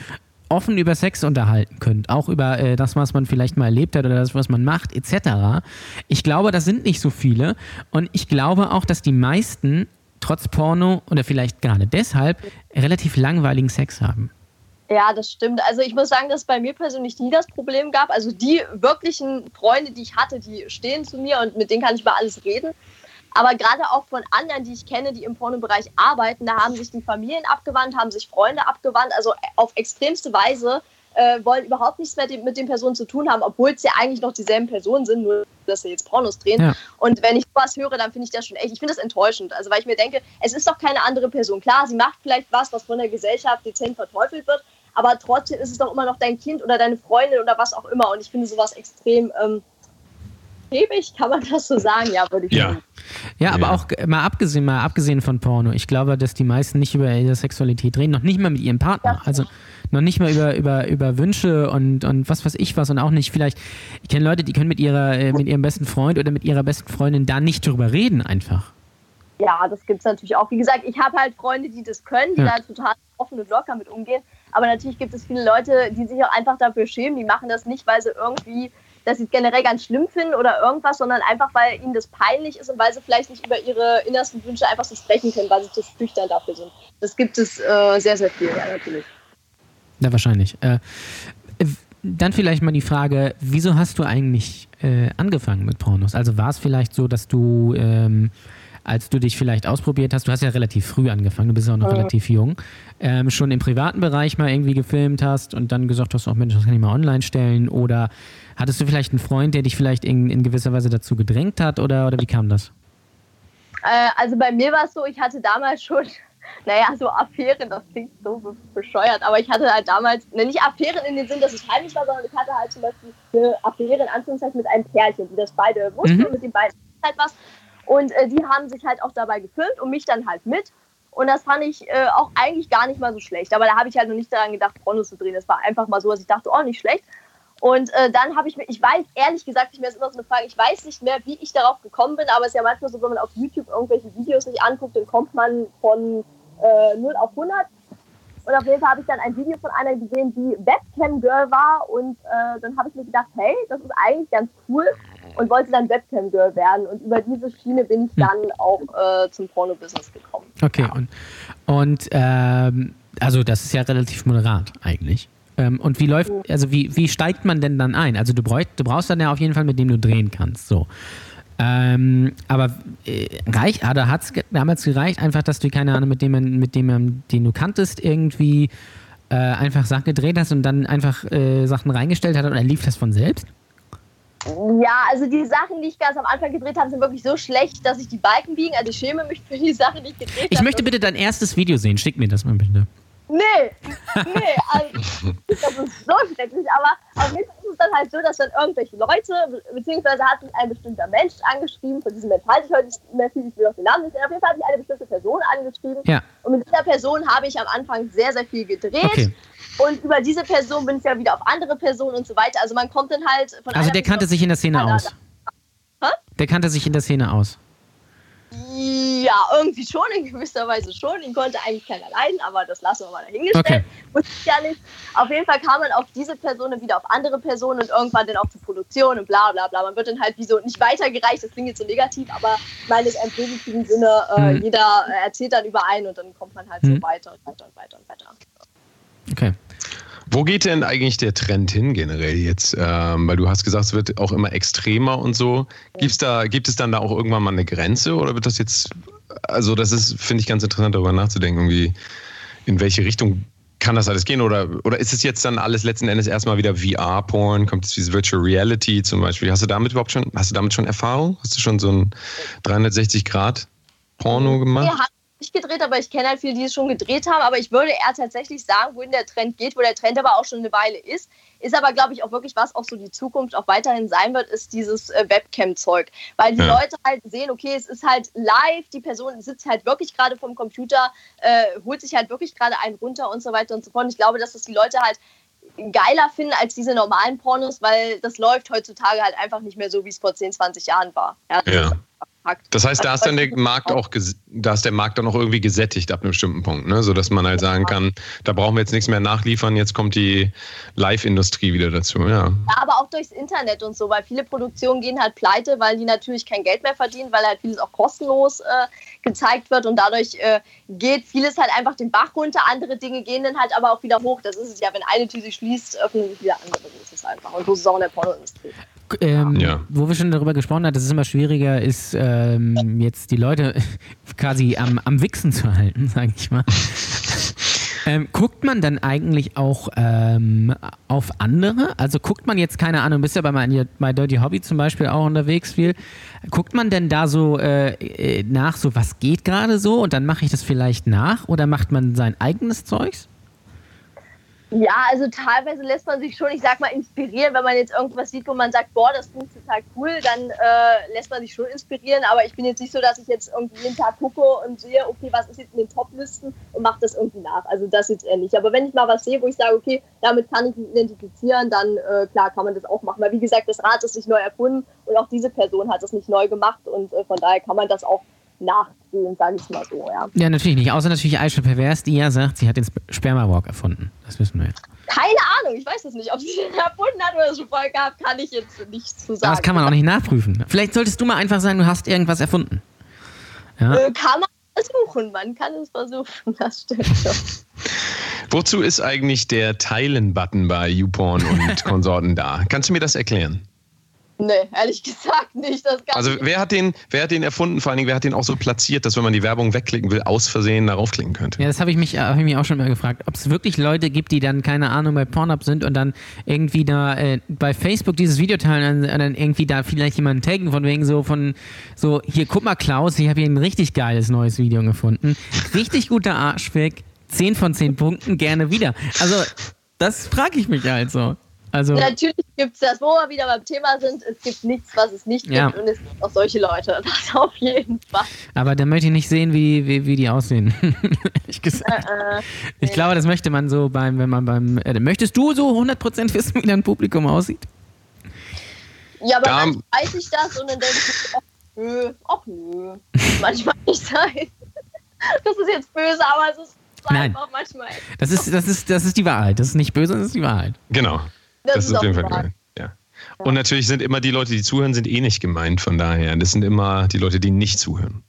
Speaker 3: offen über Sex unterhalten könnt, auch über äh, das, was man vielleicht mal erlebt hat oder das, was man macht, etc. Ich glaube, das sind nicht so viele und ich glaube auch, dass die meisten trotz Porno oder vielleicht gerade deshalb relativ langweiligen Sex haben.
Speaker 4: Ja, das stimmt. Also ich muss sagen, dass es bei mir persönlich nie das Problem gab. Also die wirklichen Freunde, die ich hatte, die stehen zu mir und mit denen kann ich über alles reden. Aber gerade auch von anderen, die ich kenne, die im Pornobereich arbeiten, da haben sich die Familien abgewandt, haben sich Freunde abgewandt, also auf extremste Weise äh, wollen überhaupt nichts mehr mit den Personen zu tun haben, obwohl es ja eigentlich noch dieselben Personen sind, nur dass sie jetzt Pornos drehen. Ja. Und wenn ich sowas höre, dann finde ich das schon echt, ich finde das enttäuschend. Also weil ich mir denke, es ist doch keine andere Person. Klar, sie macht vielleicht was, was von der Gesellschaft dezent verteufelt wird, aber trotzdem ist es doch immer noch dein Kind oder deine Freundin oder was auch immer. Und ich finde sowas extrem ähm, schäbig, kann man das so sagen? Ja, würde ich
Speaker 3: ja. sagen. Ja, aber ja. auch mal abgesehen, mal abgesehen von Porno. Ich glaube, dass die meisten nicht über ihre Sexualität reden, noch nicht mal mit ihrem Partner. Also noch nicht mal über, über, über Wünsche und, und was weiß ich was und auch nicht vielleicht, ich kenne Leute, die können mit ihrer, äh, mit ihrem besten Freund oder mit ihrer besten Freundin da nicht drüber reden einfach.
Speaker 4: Ja, das gibt es natürlich auch. Wie gesagt, ich habe halt Freunde, die das können, die ja. da total offen und locker mit umgehen. Aber natürlich gibt es viele Leute, die sich auch einfach dafür schämen. Die machen das nicht, weil sie irgendwie dass sie es generell ganz schlimm finden oder irgendwas, sondern einfach, weil ihnen das peinlich ist und weil sie vielleicht nicht über ihre innersten Wünsche einfach so sprechen können, weil sie zu schüchtern dafür sind. Das gibt es äh, sehr, sehr viel, ja, natürlich.
Speaker 3: Ja, wahrscheinlich. Äh, dann vielleicht mal die Frage, wieso hast du eigentlich äh, angefangen mit Pornos? Also war es vielleicht so, dass du, ähm, als du dich vielleicht ausprobiert hast, du hast ja relativ früh angefangen, du bist ja auch noch mhm. relativ jung, ähm, schon im privaten Bereich mal irgendwie gefilmt hast und dann gesagt hast, oh Mensch, das kann ich mal online stellen oder hattest du vielleicht einen Freund, der dich vielleicht in, in gewisser Weise dazu gedrängt hat oder, oder wie kam das?
Speaker 4: Äh, also bei mir war es so, ich hatte damals schon <laughs> naja, so Affären, das klingt so bescheuert, aber ich hatte halt damals, ne, nicht Affären in dem Sinn, dass es heimlich war, sondern ich hatte halt zum Beispiel eine Affäre in Anführungszeichen mit einem Pärchen, die das beide wussten mhm. und mit den beiden halt was. Und äh, die haben sich halt auch dabei gefilmt und mich dann halt mit. Und das fand ich äh, auch eigentlich gar nicht mal so schlecht. Aber da habe ich halt noch nicht daran gedacht, Pornos zu drehen. Das war einfach mal so, dass ich dachte, oh, nicht schlecht. Und äh, dann habe ich mir, ich weiß ehrlich gesagt nicht mehr, ist immer so eine Frage, ich weiß nicht mehr, wie ich darauf gekommen bin, aber es ist ja manchmal so, wenn man auf YouTube irgendwelche Videos sich anguckt, dann kommt man von äh, 0 auf 100. Und auf jeden Fall habe ich dann ein Video von einer gesehen, die Webcam Girl war. Und äh, dann habe ich mir gedacht, hey, das ist eigentlich ganz cool. Und wollte dann Webcam Girl werden. Und über diese Schiene bin ich hm. dann auch äh, zum Porno-Business gekommen.
Speaker 3: Okay, ja. und, und ähm, also das ist ja relativ moderat eigentlich. Ähm, und wie läuft, also wie, wie steigt man denn dann ein? Also du brauchst, du brauchst dann ja auf jeden Fall, mit dem du drehen kannst. So. Ähm, aber äh, reich, oder hat es damals gereicht, einfach, dass du, keine Ahnung, mit dem, mit dem den du kanntest, irgendwie äh, einfach Sachen gedreht hast und dann einfach äh, Sachen reingestellt hat und dann lief das von selbst?
Speaker 4: Ja, also die Sachen, die ich ganz am Anfang gedreht habe, sind wirklich so schlecht, dass ich die Balken biegen. Also ich schäme mich für die Sachen, die ich gedreht habe.
Speaker 3: Ich möchte bitte dein erstes Video sehen. Schick mir das mal bitte.
Speaker 4: Nee, nee, also, das ist so schrecklich, aber auf jeden Fall ist es dann halt so, dass dann irgendwelche Leute, beziehungsweise hat sich ein bestimmter Mensch angeschrieben, von diesem Mensch halte ich heute nicht mehr viel, ich will auch den Namen nicht nennen, auf jeden Fall hat sich eine bestimmte Person angeschrieben
Speaker 3: ja.
Speaker 4: und mit dieser Person habe ich am Anfang sehr, sehr viel gedreht. Okay. Und über diese Person bin ich ja wieder auf andere Personen und so weiter. Also man kommt dann halt
Speaker 3: von Also der kannte sich in der Szene aus. Hä? Der kannte sich in der Szene aus.
Speaker 4: Ja, irgendwie schon, in gewisser Weise schon. Ihn konnte eigentlich keiner leiden, aber das lassen wir mal dahingestellt. Okay. Ich ja nicht. Auf jeden Fall kam man auf diese Personen wieder auf andere Personen und irgendwann dann auch zur Produktion und bla bla bla. Man wird dann halt wie so nicht weitergereicht, das klingt jetzt so negativ, aber ich meine es im positiven Sinne, äh, mhm. jeder erzählt dann über einen und dann kommt man halt mhm. so weiter und weiter und weiter und weiter.
Speaker 3: Okay.
Speaker 2: Wo geht denn eigentlich der Trend hin generell jetzt? Ähm, weil du hast gesagt, es wird auch immer extremer und so. Gibt's da, gibt es dann da auch irgendwann mal eine Grenze oder wird das jetzt, also das ist, finde ich ganz interessant darüber nachzudenken, irgendwie, in welche Richtung kann das alles gehen? Oder, oder ist es jetzt dann alles letzten Endes erstmal wieder VR-Porn? Kommt es wie Virtual Reality zum Beispiel? Hast du damit überhaupt schon, hast du damit schon Erfahrung? Hast du schon so ein 360 Grad Porno gemacht?
Speaker 4: Nee, nicht gedreht, aber ich kenne halt viele, die es schon gedreht haben. Aber ich würde eher tatsächlich sagen, wohin der Trend geht, wo der Trend aber auch schon eine Weile ist. Ist aber, glaube ich, auch wirklich was auch so die Zukunft auch weiterhin sein wird, ist dieses äh, Webcam-Zeug. Weil die ja. Leute halt sehen, okay, es ist halt live, die Person sitzt halt wirklich gerade vom Computer, äh, holt sich halt wirklich gerade einen runter und so weiter und so fort. Und ich glaube, dass das die Leute halt geiler finden als diese normalen Pornos, weil das läuft heutzutage halt einfach nicht mehr so, wie es vor 10, 20 Jahren war.
Speaker 2: Ja. ja. Das heißt, da ist dann der Markt auch, da ist der Markt dann auch irgendwie gesättigt ab einem bestimmten Punkt, ne? So dass man halt sagen kann, da brauchen wir jetzt nichts mehr nachliefern, jetzt kommt die Live-Industrie wieder dazu, ja. Ja,
Speaker 4: aber auch durchs Internet und so, weil viele Produktionen gehen halt pleite, weil die natürlich kein Geld mehr verdienen, weil halt vieles auch kostenlos äh, gezeigt wird und dadurch äh, geht vieles halt einfach den Bach runter, andere Dinge gehen dann halt aber auch wieder hoch. Das ist es ja, wenn eine Tür sich schließt, öffnen sich wieder andere. So ist einfach. Und so ist es auch in der Pornoindustrie.
Speaker 3: Ähm, ja. Wo wir schon darüber gesprochen haben, dass es immer schwieriger ist, ähm, jetzt die Leute <laughs> quasi am, am Wichsen zu halten, <laughs> sage ich mal. ähm, guckt man dann eigentlich auch ähm, auf andere? Also guckt man jetzt, keine Ahnung, bist ja bei, mein, bei Dirty Hobby zum Beispiel auch unterwegs viel. Guckt man denn da so äh, äh nach, so was geht gerade so und dann mache ich das vielleicht nach oder macht man sein eigenes Zeugs?
Speaker 4: Ja, also teilweise lässt man sich schon, ich sag mal, inspirieren, wenn man jetzt irgendwas sieht, wo man sagt, boah, das klingt total cool, dann äh, lässt man sich schon inspirieren. Aber ich bin jetzt nicht so, dass ich jetzt irgendwie jeden Tag gucke und sehe, okay, was ist jetzt in den Top-Listen und mache das irgendwie nach. Also das jetzt eher nicht. Aber wenn ich mal was sehe, wo ich sage, okay, damit kann ich mich identifizieren, dann äh, klar kann man das auch machen. Weil wie gesagt, das Rad ist nicht neu erfunden und auch diese Person hat es nicht neu gemacht und äh, von daher kann man das auch nachgehen, sage ich mal so, ja.
Speaker 3: Ja, natürlich nicht. Außer natürlich Aisha Pervers, die ja sagt, sie hat den Sp- Sperma-Walk erfunden. Das wissen wir jetzt.
Speaker 4: Keine Ahnung, ich weiß es nicht. Ob sie den erfunden hat oder so vorher gab, kann ich jetzt nicht zu sagen.
Speaker 3: Aber das kann man auch nicht nachprüfen. Vielleicht solltest du mal einfach sagen, du hast irgendwas erfunden. Ja.
Speaker 4: Äh, kann man versuchen, man kann es versuchen, <laughs> das stimmt schon.
Speaker 2: Wozu ist eigentlich der Teilen-Button bei YouPorn und <laughs> Konsorten da? Kannst du mir das erklären?
Speaker 4: Nee, ehrlich <laughs> gesagt nicht.
Speaker 2: Also wer hat den, wer hat den erfunden? Vor allen Dingen, wer hat den auch so platziert, dass wenn man die Werbung wegklicken will, aus Versehen darauf klicken könnte?
Speaker 3: Ja, das habe ich, mich, hab ich mich auch schon mal gefragt. Ob es wirklich Leute gibt, die dann, keine Ahnung, bei Pornhub sind und dann irgendwie da äh, bei Facebook dieses Video teilen und dann irgendwie da vielleicht jemanden taggen, von wegen so von, so, hier, guck mal, Klaus, ich habe hier ein richtig geiles neues Video gefunden. Richtig guter Arschfick, 10 von 10 Punkten, gerne wieder. Also, das frage ich mich halt so. Also,
Speaker 4: Natürlich gibt es das, wo wir wieder beim Thema sind. Es gibt nichts, was es nicht gibt.
Speaker 3: Ja.
Speaker 4: Und es gibt auch solche Leute. <laughs> Das auf jeden Fall.
Speaker 3: aber da möchte ich nicht sehen, wie, wie, wie die aussehen. <laughs> Ehrlich gesagt.
Speaker 4: Äh,
Speaker 3: Ich glaube, das möchte man so beim, wenn man beim, äh, möchtest du so 100% wissen, wie dein Publikum aussieht?
Speaker 4: ja, aber
Speaker 2: Da-
Speaker 4: manchmal weiß ich das und dann denke ich, ach nö, ach nö. Manchmal <laughs> nicht sein. Das ist jetzt böse, aber es ist
Speaker 3: Nein.
Speaker 4: einfach manchmal.
Speaker 3: Das ist, das ist, das ist die Wahrheit. Das ist nicht böse, das ist die Wahrheit.
Speaker 2: Genau.
Speaker 4: Das,
Speaker 2: Das, ist auf jeden Fall gemeint. Ja. Und natürlich sind immer die Leute, die zuhören, sind eh nicht gemeint. Von daher, das sind immer die Leute, die nicht zuhören.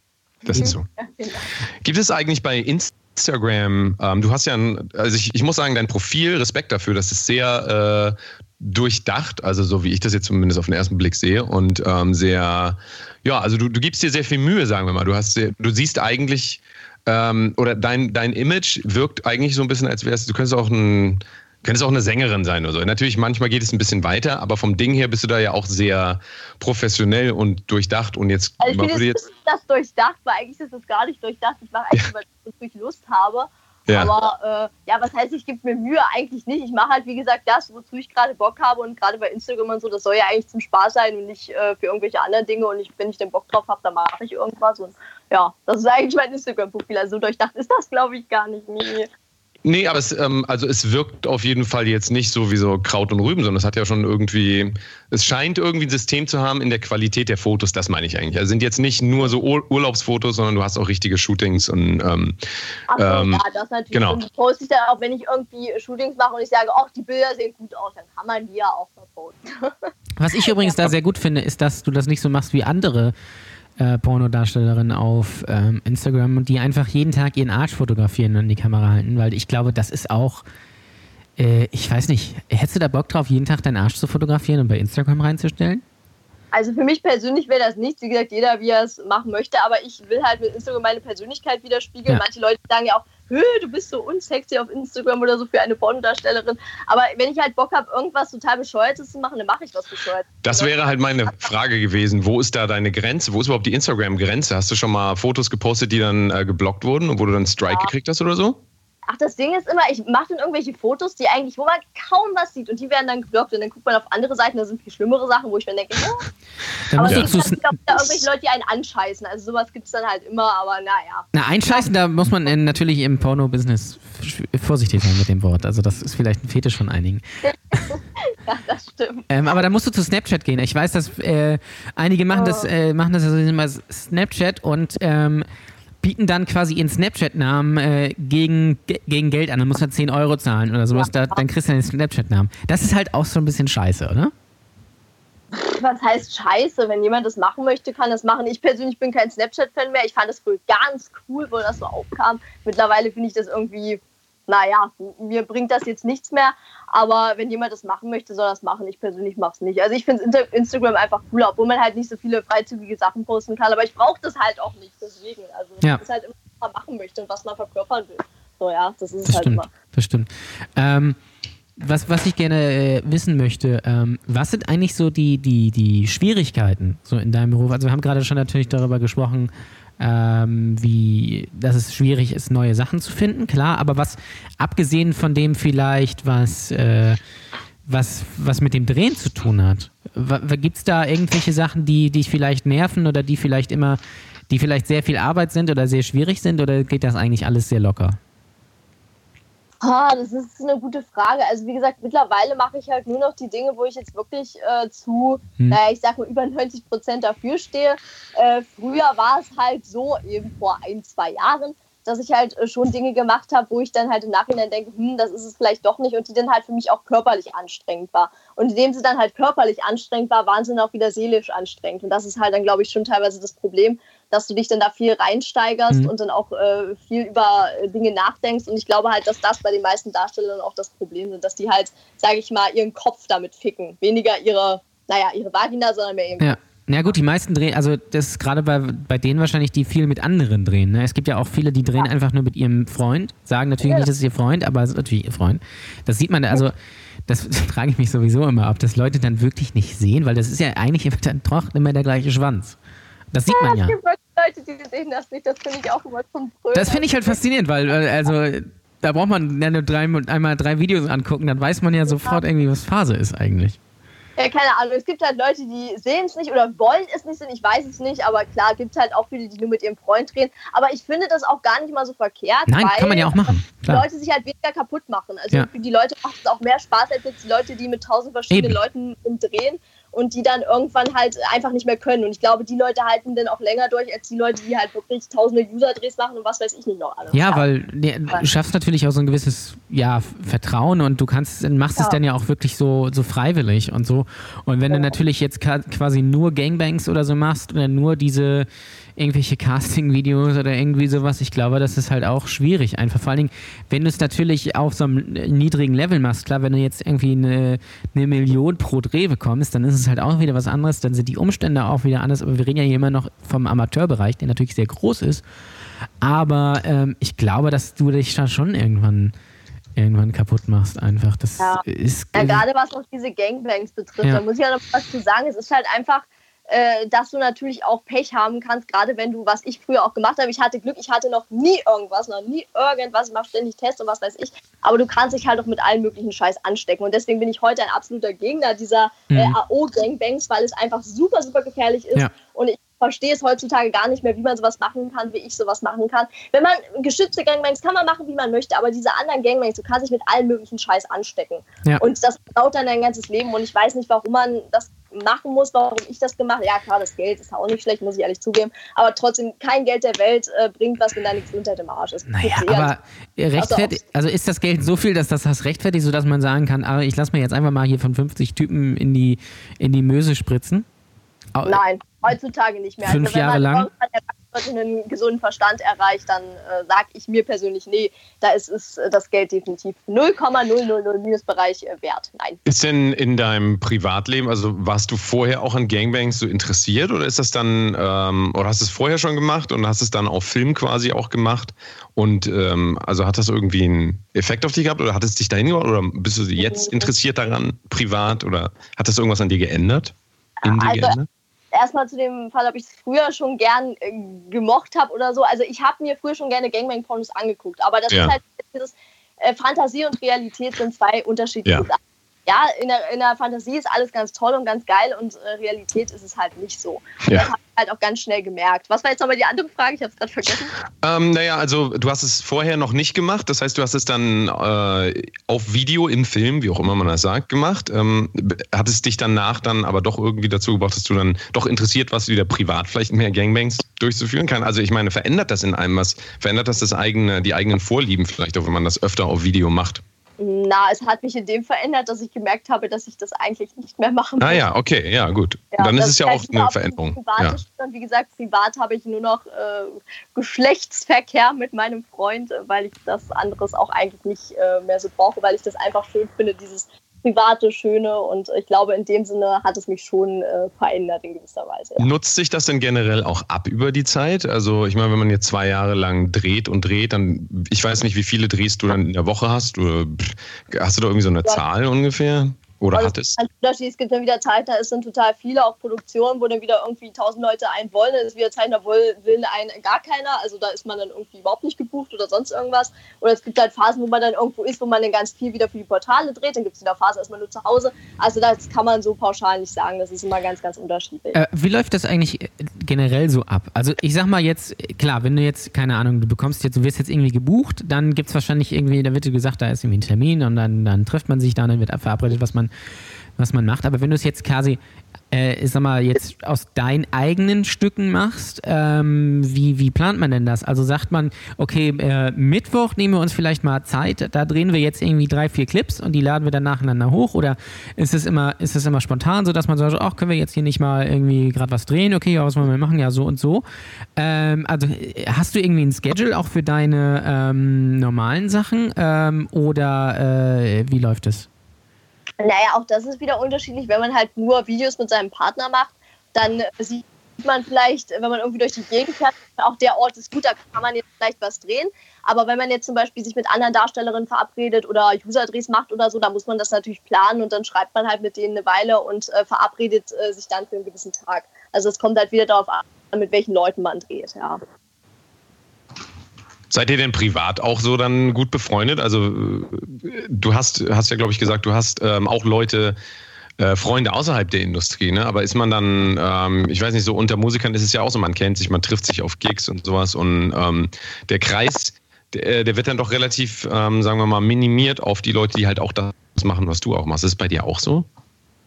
Speaker 2: Das ist so. <laughs>
Speaker 4: Genau.
Speaker 2: Gibt es eigentlich bei Instagram, ähm, du hast ja ein, also ich, ich muss sagen, dein Profil, Respekt dafür, das ist sehr äh, durchdacht, also so wie ich das jetzt zumindest auf den ersten Blick sehe und ähm, sehr, ja, also du, du gibst dir sehr viel Mühe, sagen wir mal. Du hast sehr, du siehst eigentlich, ähm, oder dein, dein Image wirkt eigentlich so ein bisschen, als wärst du könntest auch ein Könntest auch eine Sängerin sein oder so. Natürlich, manchmal geht es ein bisschen weiter, aber vom Ding her bist du da ja auch sehr professionell und durchdacht. Und jetzt,
Speaker 4: Also ich
Speaker 2: man
Speaker 4: finde, es
Speaker 2: jetzt
Speaker 4: das durchdacht, weil eigentlich ist das gar nicht durchdacht. Ich mache eigentlich, weil ich Lust habe.
Speaker 2: Ja.
Speaker 4: Aber äh, ja, was heißt, ich gebe mir Mühe? Eigentlich nicht. Ich mache halt, wie gesagt, das, wozu ich gerade Bock habe. Und gerade bei Instagram und so, das soll ja eigentlich zum Spaß sein und nicht äh, für irgendwelche anderen Dinge. Und ich, wenn ich den Bock drauf habe, dann mache ich irgendwas. Und ja, das ist eigentlich mein Instagram-Profil. Also so durchdacht ist das, glaube ich, gar nicht. Nee.
Speaker 2: Nee, aber es, ähm, also es wirkt auf jeden Fall jetzt nicht so wie so Kraut und Rüben, sondern es hat ja schon irgendwie, es scheint irgendwie ein System zu haben in der Qualität der Fotos, das meine ich eigentlich. Also sind jetzt nicht nur so Ur Urlaubsfotos, sondern du hast auch richtige Shootings und ähm,
Speaker 4: Ach so,
Speaker 2: Ähm,
Speaker 4: ja, das natürlich.
Speaker 2: genau.
Speaker 4: Und poste ich dann auch, wenn ich irgendwie Shootings mache und ich sage, ach, die Bilder sehen gut aus, dann kann man die ja auch verposten. <laughs>
Speaker 3: Was ich übrigens da sehr gut finde, ist, dass du das nicht so machst wie andere äh, Pornodarstellerinnen auf ähm, Instagram und die einfach jeden Tag ihren Arsch fotografieren und in die Kamera halten, weil ich glaube, das ist auch, äh, ich weiß nicht, hättest du da Bock drauf, jeden Tag deinen Arsch zu fotografieren und bei Instagram reinzustellen?
Speaker 4: Also für mich persönlich wäre das nichts. Wie gesagt, jeder, wie er es machen möchte. Aber ich will halt mit Instagram meine Persönlichkeit widerspiegeln.
Speaker 3: Ja.
Speaker 4: Manche Leute sagen ja auch, "Hö, du bist so unsexy auf Instagram oder so für eine Pornodarstellerin. Aber wenn ich halt Bock habe, irgendwas total Bescheuertes zu machen, dann mache ich was Bescheuertes.
Speaker 2: das wäre halt meine <laughs> Frage gewesen. Wo ist da deine Grenze? Wo ist überhaupt die Instagram-Grenze? Hast du schon mal Fotos gepostet, die dann äh, geblockt wurden und wo du dann Strike
Speaker 4: Ja.
Speaker 2: gekriegt hast oder so?
Speaker 4: Ach, das Ding ist immer, ich mache dann irgendwelche Fotos, die eigentlich, wo man kaum was sieht. Und die werden dann geblockt. Und dann guckt man auf andere Seiten, da sind viel schlimmere Sachen, wo ich mir denke, oh,
Speaker 3: Da
Speaker 4: aber es gibt auch wieder irgendwelche Leute, die einen anscheißen. Also sowas gibt es dann halt immer, aber naja.
Speaker 3: na, einscheißen, da muss man äh, natürlich im Porno-Business vorsichtig sein mit dem Wort. Also das ist vielleicht ein Fetisch von einigen. <laughs>
Speaker 4: Ja, das stimmt.
Speaker 3: Ähm, aber da musst du zu Snapchat gehen. Ich weiß, dass äh, einige machen das, äh, machen das also immer Snapchat und ähm, bieten dann quasi ihren Snapchat-Namen äh, gegen, ge- gegen Geld an. Dann muss man 10 Euro zahlen oder sowas. Da, dann kriegst du den Snapchat-Namen. Das ist halt auch so ein bisschen scheiße, oder?
Speaker 4: Was heißt scheiße? Wenn jemand das machen möchte, kann das machen. Ich persönlich bin kein Snapchat-Fan mehr. Ich fand das früher ganz cool, wo das so aufkam. Mittlerweile finde ich das irgendwie, naja, mir bringt das jetzt nichts mehr. Aber wenn jemand das machen möchte, soll das machen. Ich persönlich mache es nicht. Also ich finde Instagram einfach cooler, obwohl man halt nicht so viele freizügige Sachen posten kann. Aber ich brauche das halt auch nicht. Deswegen. Also
Speaker 3: Ja.
Speaker 4: das ist halt immer, was man machen möchte und was man verkörpern will. So ja, das ist
Speaker 3: Das
Speaker 4: halt
Speaker 3: stimmt.
Speaker 4: immer.
Speaker 3: Das stimmt. Ähm, was, was ich gerne äh, wissen möchte, ähm, was sind eigentlich so die, die, die Schwierigkeiten so in deinem Beruf? Also wir haben gerade schon natürlich darüber gesprochen, ähm, wie, dass es schwierig ist, neue Sachen zu finden, klar, aber was, abgesehen von dem vielleicht, was, äh, was, was mit dem Drehen zu tun hat, gibt es da irgendwelche Sachen, die dich vielleicht nerven oder die vielleicht immer, die vielleicht sehr viel Arbeit sind oder sehr schwierig sind oder geht das eigentlich alles sehr locker?
Speaker 4: Ah, das ist eine gute Frage. Also wie gesagt, mittlerweile mache ich halt nur noch die Dinge, wo ich jetzt wirklich äh, zu, hm. naja, ich sag mal, über 90 Prozent dafür stehe. Äh, früher war es halt so, eben vor ein, zwei Jahren, dass ich halt äh, schon Dinge gemacht habe, wo ich dann halt im Nachhinein denke, hm, das ist es vielleicht doch nicht und die dann halt für mich auch körperlich anstrengend war. Und indem sie dann halt körperlich anstrengend war, waren sie dann auch wieder seelisch anstrengend. Und das ist halt dann, glaube ich, schon teilweise das Problem, dass du dich dann da viel reinsteigerst mhm. und dann auch äh, viel über äh, Dinge nachdenkst. Und ich glaube halt, dass das bei den meisten Darstellern auch das Problem ist, dass die halt, sage ich mal, ihren Kopf damit ficken. Weniger ihre, naja, ihre Vagina, sondern mehr ihren
Speaker 3: ja. Ja gut, die meisten drehen, also das ist gerade bei, bei denen wahrscheinlich, die viel mit anderen drehen. Ne? Es gibt ja auch viele, die drehen ja. einfach nur mit ihrem Freund, sagen natürlich ja. nicht, das ist ihr Freund, aber es ist natürlich ihr Freund. Das sieht man, also das <laughs> frage ich mich sowieso immer, ob das Leute dann wirklich nicht sehen, weil das ist ja eigentlich dann doch immer der gleiche Schwanz. Das sieht man ja. Es gibt Leute, die sehen das nicht, das finde ich auch immer zum Brüllen. Das finde ich halt faszinierend, weil, also da braucht man ja nur drei, einmal drei Videos angucken, dann weiß man ja sofort irgendwie, was Phase ist eigentlich.
Speaker 4: Ja, keine Ahnung. Es gibt halt Leute, die sehen es nicht oder wollen es nicht sehen. Ich weiß es nicht, aber klar, gibt es halt auch viele, die nur mit ihrem Freund drehen. Aber ich finde das auch gar nicht mal so verkehrt.
Speaker 3: Nein, kann man ja auch machen.
Speaker 4: Klar. Die Leute sich halt weniger kaputt machen. Also ja. für die Leute macht es auch mehr Spaß als jetzt die Leute, die mit tausend verschiedenen Eben. Leuten drehen und die dann irgendwann halt einfach nicht mehr können. Und ich glaube, die Leute halten dann auch länger durch, als die Leute, die halt wirklich tausende User-Drehs machen und was weiß ich nicht noch alles.
Speaker 3: Ja, weil nee, du schaffst natürlich auch so ein gewisses ja, Vertrauen und du kannst, machst ja. es dann ja auch wirklich so, so freiwillig und so. Und wenn ja. du natürlich jetzt quasi nur Gangbangs oder so machst oder nur diese irgendwelche Casting-Videos oder irgendwie sowas. Ich glaube, das ist halt auch schwierig einfach. Vor allen Dingen, wenn du es natürlich auf so einem niedrigen Level machst, klar, wenn du jetzt irgendwie eine, eine Million pro Dreh bekommst, dann ist es halt auch wieder was anderes, dann sind die Umstände auch wieder anders. Aber wir reden ja hier immer noch vom Amateurbereich, der natürlich sehr groß ist. Aber ähm, ich glaube, dass du dich da schon irgendwann irgendwann kaputt machst einfach. Das
Speaker 4: ja.
Speaker 3: ist
Speaker 4: ja, gerade was auch diese Gangbangs betrifft, ja. da muss ich ja noch was zu sagen. Es ist halt einfach äh, dass du natürlich auch Pech haben kannst, gerade wenn du, was ich früher auch gemacht habe, ich hatte Glück, ich hatte noch nie irgendwas, noch nie irgendwas, ich mache ständig Tests und was weiß ich, aber du kannst dich halt auch mit allen möglichen Scheiß anstecken und deswegen bin ich heute ein absoluter Gegner dieser äh, mhm. AO-Gangbangs, weil es einfach super, super gefährlich ist ja. und ich verstehe es heutzutage gar nicht mehr, wie man sowas machen kann, wie ich sowas machen kann. Wenn man geschützte Gangbangs kann man machen, wie man möchte, aber diese anderen Gangbangs, du kannst dich mit allen möglichen Scheiß anstecken. Ja. Und das dauert dann dein ganzes Leben und ich weiß nicht, warum man das machen muss, warum ich das gemacht habe. Ja, klar, das Geld ist auch nicht schlecht, muss ich ehrlich zugeben. Aber trotzdem, kein Geld der Welt äh, bringt was, wenn deine Gesundheit im Arsch ist.
Speaker 3: Naja, aber rechtfertigt, also ist das Geld so viel, dass das das rechtfertigt, sodass man sagen kann, aber ah, ich lasse mir jetzt einfach mal hier von 50 Typen in die, in die Möse spritzen?
Speaker 4: Nein, heutzutage nicht mehr.
Speaker 3: Fünf also, Jahre lang?
Speaker 4: einen gesunden Verstand erreicht, dann äh, sage ich mir persönlich, nee, da ist, ist äh, das Geld definitiv 0,000 Minusbereich äh, wert. Nein.
Speaker 2: Ist denn in deinem Privatleben, also warst du vorher auch an Gangbangs so interessiert oder ist das dann, ähm, oder hast du es vorher schon gemacht und hast es dann auf Film quasi auch gemacht? Und ähm, also hat das irgendwie einen Effekt auf dich gehabt oder hat es dich dahin gebracht oder bist du jetzt mhm. interessiert daran, privat oder hat das irgendwas an dir geändert?
Speaker 4: In dir also, geändert? Erstmal zu dem Fall, ob ich es früher schon gern äh, gemocht habe oder so. Also ich habe mir früher schon gerne Gangbang-Pornos angeguckt, aber das ja. ist halt dieses äh, Fantasie und Realität sind zwei unterschiedliche ja. Sachen ja, in der, in der Fantasie ist alles ganz toll und ganz geil und äh, Realität ist es halt nicht so. Ja. Das habe ich halt auch ganz schnell gemerkt. Was war jetzt nochmal die andere Frage? Ich habe es gerade vergessen.
Speaker 2: Ähm, naja, also du hast es vorher noch nicht gemacht. Das heißt, du hast es dann äh, auf Video im Film, wie auch immer man das sagt, gemacht. Ähm, hat es dich danach dann aber doch irgendwie dazu gebracht, dass du dann doch interessiert warst, wieder privat vielleicht mehr Gangbangs durchzuführen kann? Also ich meine, verändert das in einem was? Verändert das das eigene, die eigenen Vorlieben vielleicht auch, wenn man das öfter auf Video macht?
Speaker 4: Na, es hat mich in dem verändert, dass ich gemerkt habe, dass ich das eigentlich nicht mehr machen
Speaker 2: muss. Ah ja, okay, ja gut. Ja, Dann ist es ja auch eine Veränderung. Ja.
Speaker 4: Wie gesagt, privat habe ich nur noch äh, Geschlechtsverkehr mit meinem Freund, weil ich das anderes auch eigentlich nicht äh, mehr so brauche, weil ich das einfach schön finde, dieses private, schöne und ich glaube, in dem Sinne hat es mich schon äh, verändert in gewisser Weise.
Speaker 2: Ja. Nutzt sich das denn generell auch ab über die Zeit? Also ich meine, wenn man jetzt zwei Jahre lang dreht und dreht, dann, ich weiß nicht, wie viele Drehs du dann in der Woche hast. Oder, hast du da irgendwie so eine ja. Zahl ungefähr? Oder
Speaker 4: Also
Speaker 2: hat es?
Speaker 4: Ganz unterschiedlich. Es gibt dann wieder Zeiten, da sind total viele, auch Produktionen, wo dann wieder irgendwie tausend Leute einen wollen. Dann ist wieder Zeiten, da will, will einen gar keiner. Also da ist man dann irgendwie überhaupt nicht gebucht oder sonst irgendwas. Oder es gibt halt Phasen, wo man dann irgendwo ist, wo man dann ganz viel wieder für die Portale dreht. Dann gibt es wieder Phasen erstmal nur zu Hause. Also das kann man so pauschal nicht sagen. Das ist immer ganz, ganz unterschiedlich.
Speaker 3: Äh, wie läuft das eigentlich äh, generell so ab? Also ich sag mal jetzt, äh, klar, wenn du jetzt, keine Ahnung, du bekommst jetzt, du wirst jetzt irgendwie gebucht, dann gibt es wahrscheinlich irgendwie, da wird dir gesagt, da ist irgendwie ein Termin und dann, dann trifft man sich da und dann wird verabredet, was man, was man macht. Aber wenn du es jetzt quasi, äh, sag mal, jetzt aus deinen eigenen Stücken machst, ähm, wie, wie plant man denn das? Also sagt man, okay, äh, Mittwoch nehmen wir uns vielleicht mal Zeit, da drehen wir jetzt irgendwie drei, vier Clips und die laden wir dann nacheinander hoch oder ist es immer, ist es immer spontan, so dass man sagt, ach, können wir jetzt hier nicht mal irgendwie gerade was drehen? Okay, ja, was wollen wir machen? Ja, so und so. Ähm, also äh, hast du irgendwie ein Schedule auch für deine ähm, normalen Sachen ähm, oder äh, wie läuft es?
Speaker 4: Naja, auch das ist wieder unterschiedlich. Wenn man halt nur Videos mit seinem Partner macht, dann sieht man vielleicht, wenn man irgendwie durch die Gegend fährt, auch der Ort ist gut, da kann man jetzt vielleicht was drehen. Aber wenn man jetzt zum Beispiel sich mit anderen Darstellerinnen verabredet oder User-Drehs macht oder so, dann muss man das natürlich planen und dann schreibt man halt mit denen eine Weile und äh, verabredet äh, sich dann für einen gewissen Tag. Also es kommt halt wieder darauf an, mit welchen Leuten man dreht, ja.
Speaker 2: Seid ihr denn privat auch so dann gut befreundet? Also äh, du hast, hast ja, glaube ich, gesagt, du hast ähm, auch Leute, äh, Freunde außerhalb der Industrie, ne? Aber ist man dann, ähm, ich weiß nicht, so unter Musikern ist es ja auch so, man kennt sich, man trifft sich auf Gigs und sowas und ähm, der Kreis, der, der wird dann doch relativ, ähm, sagen wir mal, minimiert auf die Leute, die halt auch das machen, was du auch machst. Ist es bei dir auch so?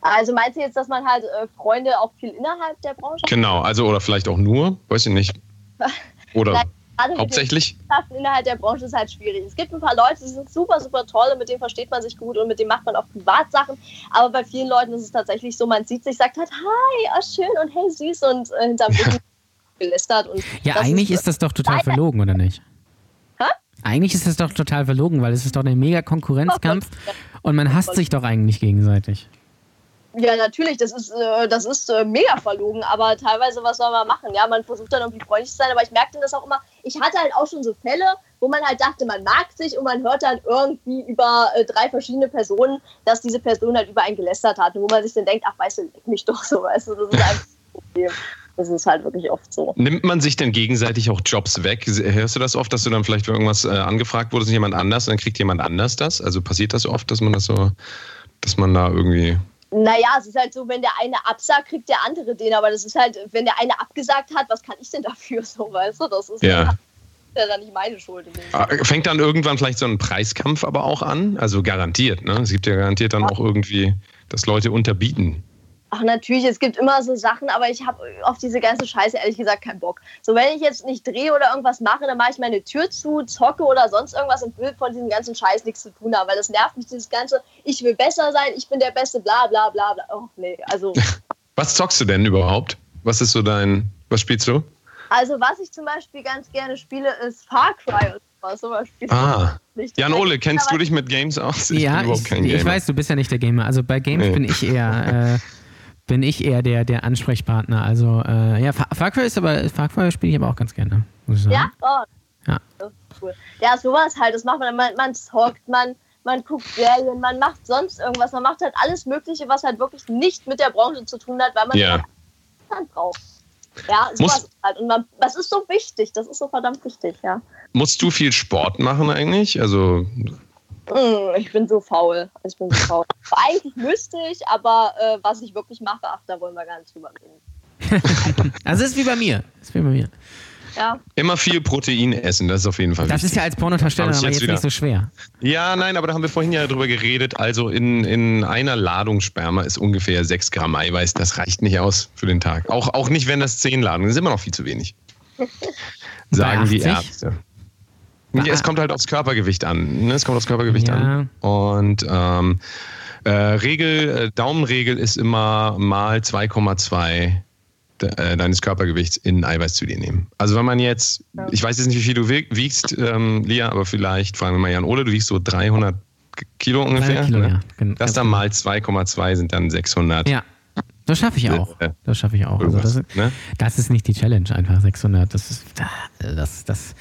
Speaker 4: Also meinst du jetzt, dass man halt äh, Freunde auch viel innerhalb der Branche hat?
Speaker 2: Genau, also oder vielleicht auch nur, weiß ich nicht. <laughs> Oder
Speaker 4: Gerade
Speaker 2: hauptsächlich?
Speaker 4: Innerhalb der Branche ist halt schwierig. Es gibt ein paar Leute, die sind super, super toll und mit denen versteht man sich gut und mit denen macht man auch Privatsachen. Aber bei vielen Leuten ist es tatsächlich so, man sieht sich, sagt halt, hi, oh schön und hey, süß und äh, hinterm Rücken gelästert. Und
Speaker 3: Ja, eigentlich ist das doch total
Speaker 4: leider-
Speaker 3: verlogen, oder nicht?
Speaker 4: Hä?
Speaker 3: Eigentlich ist das doch total verlogen, weil es ist doch ein mega Konkurrenzkampf und man hasst sich doch eigentlich gegenseitig.
Speaker 4: Ja, natürlich, das ist, äh, das ist äh, mega verlogen, aber teilweise, was soll man machen? Ja, man versucht dann irgendwie freundlich zu sein, aber ich merkte das auch immer, ich hatte halt auch schon so Fälle, wo man halt dachte, man mag sich und man hört dann irgendwie über äh, drei verschiedene Personen, dass diese Person halt über einen gelästert hat und wo man sich dann denkt, ach, weißt du, leck mich doch so, weißt du, das ist einfach ein Problem. Das ist halt wirklich oft so.
Speaker 2: Nimmt man sich denn gegenseitig auch Jobs weg? Hörst du das oft, dass du dann vielleicht irgendwas äh, angefragt wurdest, jemand anders, und dann kriegt jemand anders das? Also passiert das oft, dass man das so, dass man da irgendwie.
Speaker 4: Naja, es ist halt so, wenn der eine absagt, kriegt der andere den, aber das ist halt, wenn der eine abgesagt hat, was kann ich denn dafür, <laughs> so, weißt du, das ist
Speaker 2: Ja.
Speaker 4: ja dann nicht meine Schuld.
Speaker 2: Ah, Fängt dann irgendwann vielleicht so ein Preiskampf aber auch an? Also garantiert, ne? Es gibt ja garantiert dann auch irgendwie, dass Leute unterbieten.
Speaker 4: Ach, natürlich, es gibt immer so Sachen, aber ich habe auf diese ganze Scheiße ehrlich gesagt keinen Bock. So, wenn ich jetzt nicht drehe oder irgendwas mache, dann mache ich meine Tür zu, zocke oder sonst irgendwas und will von diesem ganzen Scheiß nichts zu tun haben, weil das nervt mich, dieses ganze, ich will besser sein, ich bin der Beste, bla bla bla bla. Oh, nee, also, <laughs>
Speaker 2: Was zockst du denn überhaupt? Was ist so dein, was spielst du?
Speaker 4: also was ich zum Beispiel ganz gerne spiele, ist Far Cry und sowas. Sowas
Speaker 2: Ah.
Speaker 4: nicht.
Speaker 2: Jan Ole, kennst du dich mit Games aus? Ich
Speaker 3: ja,
Speaker 2: bin überhaupt
Speaker 3: ich,
Speaker 2: kein
Speaker 3: ich
Speaker 2: Gamer.
Speaker 3: weiß, du bist ja nicht der Gamer. Also bei Games
Speaker 2: Nee.
Speaker 3: bin ich eher, äh, <laughs> bin ich eher der, der Ansprechpartner. Also äh, ja, Far Far Cry ist aber Far Cry spiele ich aber auch ganz gerne. Muss ich sagen.
Speaker 4: Ja? Oh.
Speaker 3: Ja.
Speaker 4: Cool. Ja, sowas halt, das macht man, man, man zockt, man, man guckt Serien, man macht sonst irgendwas, man macht halt alles Mögliche, was halt wirklich nicht mit der Branche zu tun hat, weil man
Speaker 2: Ja.
Speaker 4: Zeit braucht. Ja, sowas
Speaker 2: Muss-
Speaker 4: ist halt. Und man, das ist so wichtig, das ist so verdammt wichtig, ja.
Speaker 2: Musst du viel Sport machen eigentlich? Also,
Speaker 4: Ich bin so faul. Ich bin so faul. <laughs> Eigentlich müsste ich, aber äh, was ich wirklich mache, ach, da wollen wir gar nicht drüber reden. <laughs>
Speaker 3: Also es ist wie bei mir. Ist wie bei mir.
Speaker 4: Ja.
Speaker 2: immer viel Protein essen, das ist auf jeden Fall
Speaker 3: Das
Speaker 2: wichtig.
Speaker 3: ist ja als Pornodarsteller aber
Speaker 2: jetzt
Speaker 3: jetzt nicht so schwer.
Speaker 2: Ja, nein, aber da haben wir vorhin ja drüber geredet. Also in, in einer Ladung Sperma ist ungefähr 6 Gramm Eiweiß. Das reicht nicht aus für den Tag. Auch, auch nicht, wenn das 10 Ladungen sind. Das ist immer noch viel zu wenig. <laughs> Sagen die
Speaker 3: 80?
Speaker 2: Ärzte. Ja, es kommt halt aufs Körpergewicht an. Ne? Es kommt aufs Körpergewicht
Speaker 3: Ja.
Speaker 2: an. Und ähm, äh, Regel, äh, Daumenregel ist immer mal 2,2 de- äh, deines Körpergewichts in Eiweiß zu dir nehmen. Also wenn man jetzt, ich weiß jetzt nicht, wie viel du wieg- wiegst, ähm, Lia, aber vielleicht fragen wir mal Jan Ole, du wiegst so 300 Kilo ungefähr.
Speaker 3: 300 Kilo,
Speaker 2: ne?
Speaker 3: ja.
Speaker 2: Das dann
Speaker 3: genau.
Speaker 2: mal 2,2 sind dann 600.
Speaker 3: Ja, Das schaffe ich auch. Das schaffe ich auch. Also das,
Speaker 2: ne?
Speaker 3: das ist nicht die Challenge, einfach 600. Das ist, das, das,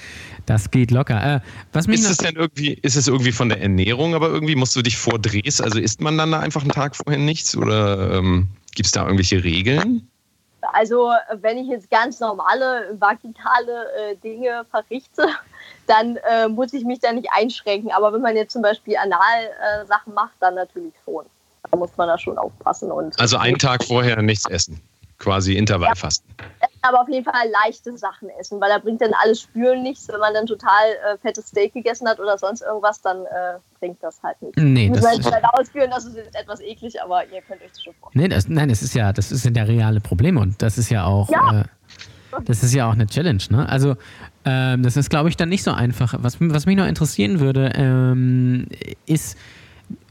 Speaker 3: das geht locker. Äh, was
Speaker 2: Ist es denn irgendwie, ist es irgendwie von der Ernährung, aber irgendwie musst du dich vordrehst? Also isst man dann da einfach einen Tag vorher nichts oder ähm, gibt es da irgendwelche Regeln?
Speaker 4: Also, wenn ich jetzt ganz normale vaginale äh, Dinge verrichte, <laughs> dann äh, muss ich mich da nicht einschränken. Aber wenn man jetzt zum Beispiel Anal-Sachen äh, Sachen macht, dann natürlich schon. Da muss man da schon aufpassen. Und
Speaker 2: Also einen Tag vorher nichts essen. Quasi Intervallfasten.
Speaker 4: aber auf jeden Fall leichte Sachen essen, weil da bringt dann alles Spülen nichts. Wenn man dann total äh, fettes Steak gegessen hat oder sonst irgendwas, dann äh, bringt das halt nichts.
Speaker 3: nee,
Speaker 4: muss
Speaker 3: das,
Speaker 4: halt leider ausführen, das ist jetzt etwas eklig, aber ihr könnt euch das schon vorstellen.
Speaker 3: nee, das, nein, das ist ja, das sind ja reale Probleme und das ist ja auch,
Speaker 4: Ja.
Speaker 3: Äh, das ist ja auch eine Challenge, ne? Also ähm, das ist, glaube ich, dann nicht so einfach. Was, was mich noch interessieren würde, ähm, ist,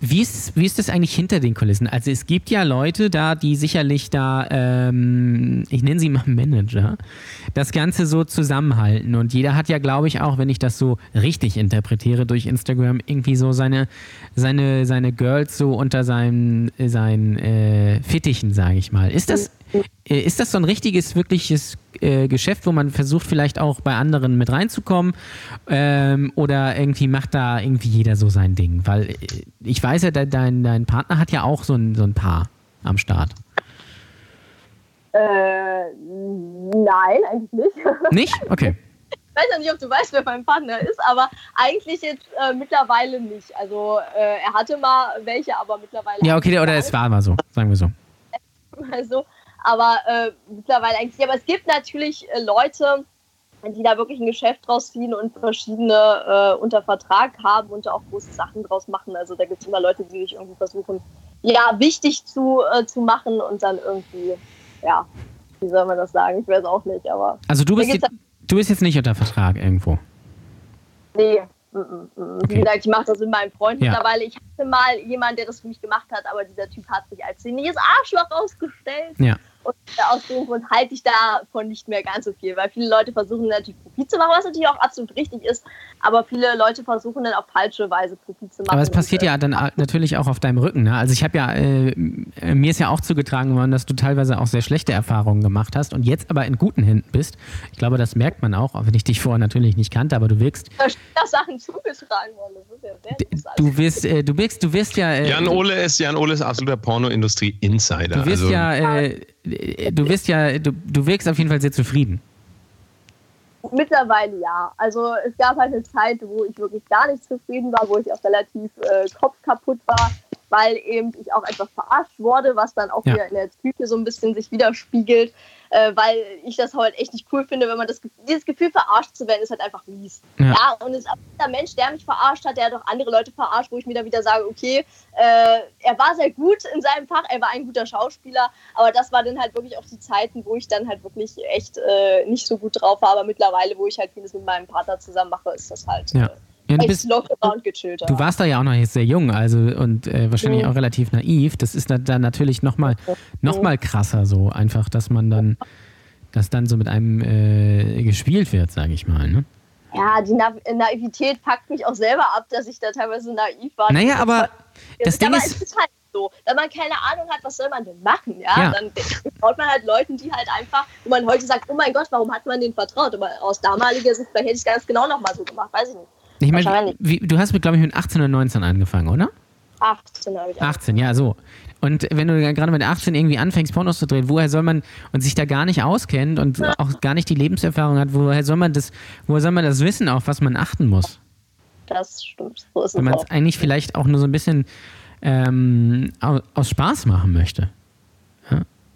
Speaker 3: wie ist, wie ist das eigentlich hinter den Kulissen? Also es gibt ja Leute da, die sicherlich da, ähm, ich nenne sie mal Manager, das Ganze so zusammenhalten. Und jeder hat ja, glaube ich, auch, wenn ich das so richtig interpretiere durch Instagram, irgendwie so seine, seine, seine Girls so unter seinen, seinen äh, Fittichen, sage ich mal. Ist das, äh, ist das so ein richtiges, wirkliches äh, Geschäft, wo man versucht, vielleicht auch bei anderen mit reinzukommen? Ähm, oder irgendwie macht da irgendwie jeder so sein Ding? Weil äh, ich weiß ja, de dein, dein Partner hat ja auch so ein, so ein Paar am Start.
Speaker 4: Äh, nein, eigentlich nicht. <laughs>
Speaker 3: Nicht? Okay.
Speaker 4: Ich weiß ja nicht, ob du weißt, wer mein Partner ist, aber eigentlich jetzt äh, mittlerweile nicht. Also äh, er hatte mal welche, aber mittlerweile.
Speaker 3: Ja, okay, oder es war mal so, sagen wir so.
Speaker 4: mal <laughs> so. Aber äh, mittlerweile eigentlich. Aber es gibt natürlich äh, Leute, die da wirklich ein Geschäft draus ziehen und verschiedene äh, unter Vertrag haben und da auch große Sachen draus machen. Also da gibt es immer Leute, die sich irgendwie versuchen, ja, wichtig zu, äh, zu machen und dann irgendwie, ja, wie soll man das sagen? Ich weiß auch nicht, aber
Speaker 3: Also du bist, jetzt, du bist jetzt nicht unter Vertrag irgendwo.
Speaker 4: nee. mm, mm, mm.
Speaker 3: Okay.
Speaker 4: Wie gesagt, ich mache das mit meinem Freund
Speaker 3: Ja.
Speaker 4: mittlerweile. Ich hatte mal jemanden, der das für mich gemacht hat, aber dieser Typ hat sich als ziemliches Arschloch ausgestellt.
Speaker 3: Ja.
Speaker 4: Und aus dem Grund halte ich davon nicht mehr ganz so viel, weil viele Leute versuchen natürlich Profit zu machen, was natürlich auch absolut richtig ist, aber viele Leute versuchen dann auf falsche Weise Profit zu machen.
Speaker 3: Aber es passiert ja dann natürlich auch auf deinem Rücken. Ne? Also ich habe ja, äh, äh, mir ist ja auch zugetragen worden, dass du teilweise auch sehr schlechte Erfahrungen gemacht hast und jetzt aber in guten Händen bist. Ich glaube, das merkt man auch, auch wenn ich dich vorher natürlich nicht kannte, aber du wirkst,
Speaker 4: dass Sachen zugetragen worden. Das ist ja sehr
Speaker 3: du wirst, äh, du wirkst, du wirst ja, äh,
Speaker 2: Jan Ole ist Jan Ole ist absoluter Pornoindustrie-Insider.
Speaker 3: du wirst
Speaker 2: also,
Speaker 3: ja, äh, du wirst ja, du, du wirkst auf jeden Fall sehr zufrieden.
Speaker 4: Mittlerweile ja. Also es gab halt eine Zeit, wo ich wirklich gar nicht zufrieden war, wo ich auch relativ äh, kopfkaputt war, weil eben ich auch einfach verarscht wurde, was dann auch
Speaker 3: Ja.
Speaker 4: wieder in der Psyche so ein bisschen sich widerspiegelt, äh, weil ich das halt echt nicht cool finde, wenn man das dieses Gefühl verarscht zu werden, ist halt einfach mies.
Speaker 3: Ja.
Speaker 4: Ja, und es ist dieser Mensch, der mich verarscht hat, der hat auch andere Leute verarscht, wo ich mir dann wieder sage, okay, äh, er war sehr gut in seinem Fach, er war ein guter Schauspieler, aber das war dann halt wirklich auch die Zeiten, wo ich dann halt wirklich echt äh, nicht so gut drauf war, aber mittlerweile, wo ich halt vieles mit meinem Partner zusammen mache, ist das halt
Speaker 3: Ja. Ja, du, bist, du warst da ja auch noch sehr jung, also und äh, wahrscheinlich
Speaker 4: Mhm.
Speaker 3: auch relativ naiv. Das ist dann, natürlich nochmal noch mal krasser so, einfach, dass man dann, dass dann so mit einem äh, gespielt wird, sage ich mal. Ne?
Speaker 4: ja, die Na Naivität packt mich auch selber ab, dass ich da teilweise naiv war.
Speaker 3: Naja, aber das Ding ist,
Speaker 4: ist halt so, wenn man keine Ahnung hat, was soll man denn machen, ja?
Speaker 3: Ja.
Speaker 4: Dann vertraut man halt Leuten, die halt einfach, wo man heute sagt, oh mein Gott, warum hat man denen vertraut? Aber aus damaliger Sicht, vielleicht hätte ich ganz genau nochmal so gemacht, weiß ich nicht.
Speaker 3: Ich meine, wie, du hast mit, glaube ich, mit 18 oder 19 angefangen, oder?
Speaker 4: 18 habe ich
Speaker 3: 18, ja, so. Und wenn du gerade mit 18 irgendwie anfängst, Pornos zu drehen, woher soll man und sich da gar nicht auskennt und auch gar nicht die Lebenserfahrung hat, woher soll man das, woher soll man das wissen, auf was man achten muss?
Speaker 4: Das stimmt, so ist
Speaker 3: Wenn man es eigentlich vielleicht auch nur so ein bisschen ähm, au- aus Spaß machen möchte.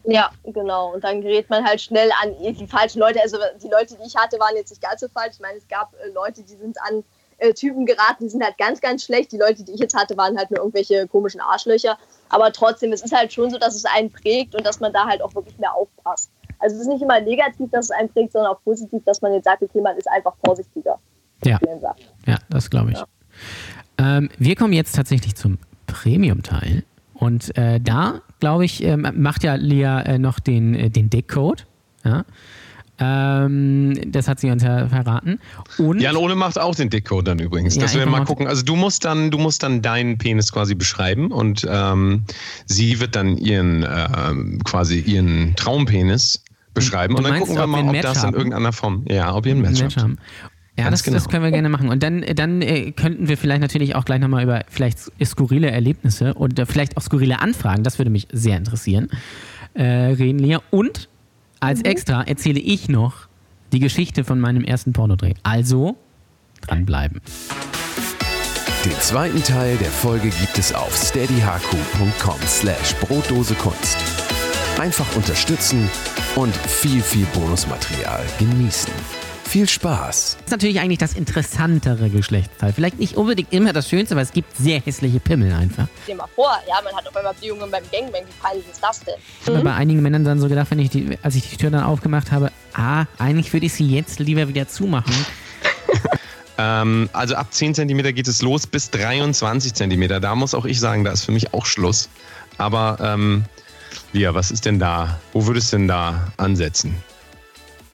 Speaker 4: Ja, genau. Und dann gerät man halt schnell an die falschen Leute. Also die Leute, die ich hatte, waren jetzt nicht ganz so falsch. Ich meine, es gab äh, Leute, die sind an äh, Typen geraten, die sind halt ganz, ganz schlecht. Die Leute, die ich jetzt hatte, waren halt nur irgendwelche komischen Arschlöcher. Aber trotzdem, es ist halt schon so, dass es einen prägt und dass man da halt auch wirklich mehr aufpasst. Also es ist nicht immer negativ, dass es einen prägt, sondern auch positiv, dass man jetzt sagt, okay, man ist einfach vorsichtiger.
Speaker 3: Ja. Ja, das glaube ich. Ähm, wir kommen jetzt tatsächlich zum Premium-Teil. Und äh, da, glaube ich, ähm, macht ja Lea äh, noch den, äh, den Deckcode. Ja? Ähm, das hat sie uns ja verraten. Und
Speaker 2: Jan Ole macht auch den Dickcode dann übrigens.
Speaker 3: Ja,
Speaker 2: dass wir mal gucken. Also du musst dann, du musst dann deinen Penis quasi beschreiben und ähm, sie wird dann ihren ähm, quasi ihren Traumpenis beschreiben
Speaker 3: Du
Speaker 2: und dann gucken wir mal, ob
Speaker 3: Match
Speaker 2: das in irgendeiner Form, ja, ob ihr ein Match,
Speaker 3: Match
Speaker 2: habt.
Speaker 3: haben. Ja, das, das
Speaker 2: genau.
Speaker 3: können wir gerne machen. Und dann, dann äh, könnten wir vielleicht natürlich auch gleich nochmal über vielleicht skurrile Erlebnisse und äh, vielleicht auch skurrile Anfragen, das würde mich sehr interessieren, äh, reden, Lia. Und als extra erzähle ich noch die Geschichte von meinem ersten Pornodreh. Also dranbleiben.
Speaker 1: Den zweiten Teil der Folge gibt es auf steadyhq.com slash Brotdosekunst. Einfach unterstützen und viel, viel Bonusmaterial genießen. Viel Spaß!
Speaker 3: Das ist natürlich eigentlich das interessantere Geschlechtsteil. Vielleicht nicht unbedingt immer das Schönste, aber es gibt sehr hässliche Pimmel einfach.
Speaker 4: Stell dir mal vor, ja, man hat auf einmal Beziehungen beim Gangbang. Wie peinlich ist das denn?
Speaker 3: Ich habe bei einigen Männern dann so gedacht, wenn ich die, als ich die Tür dann aufgemacht habe, ah, eigentlich würde ich sie jetzt lieber wieder zumachen. <laughs>
Speaker 2: Ähm, also ab 10 cm geht es los bis 23 cm. Da muss auch ich sagen, da ist für mich auch Schluss. Aber ähm, Lia, was ist denn da? Wo würdest du denn da ansetzen?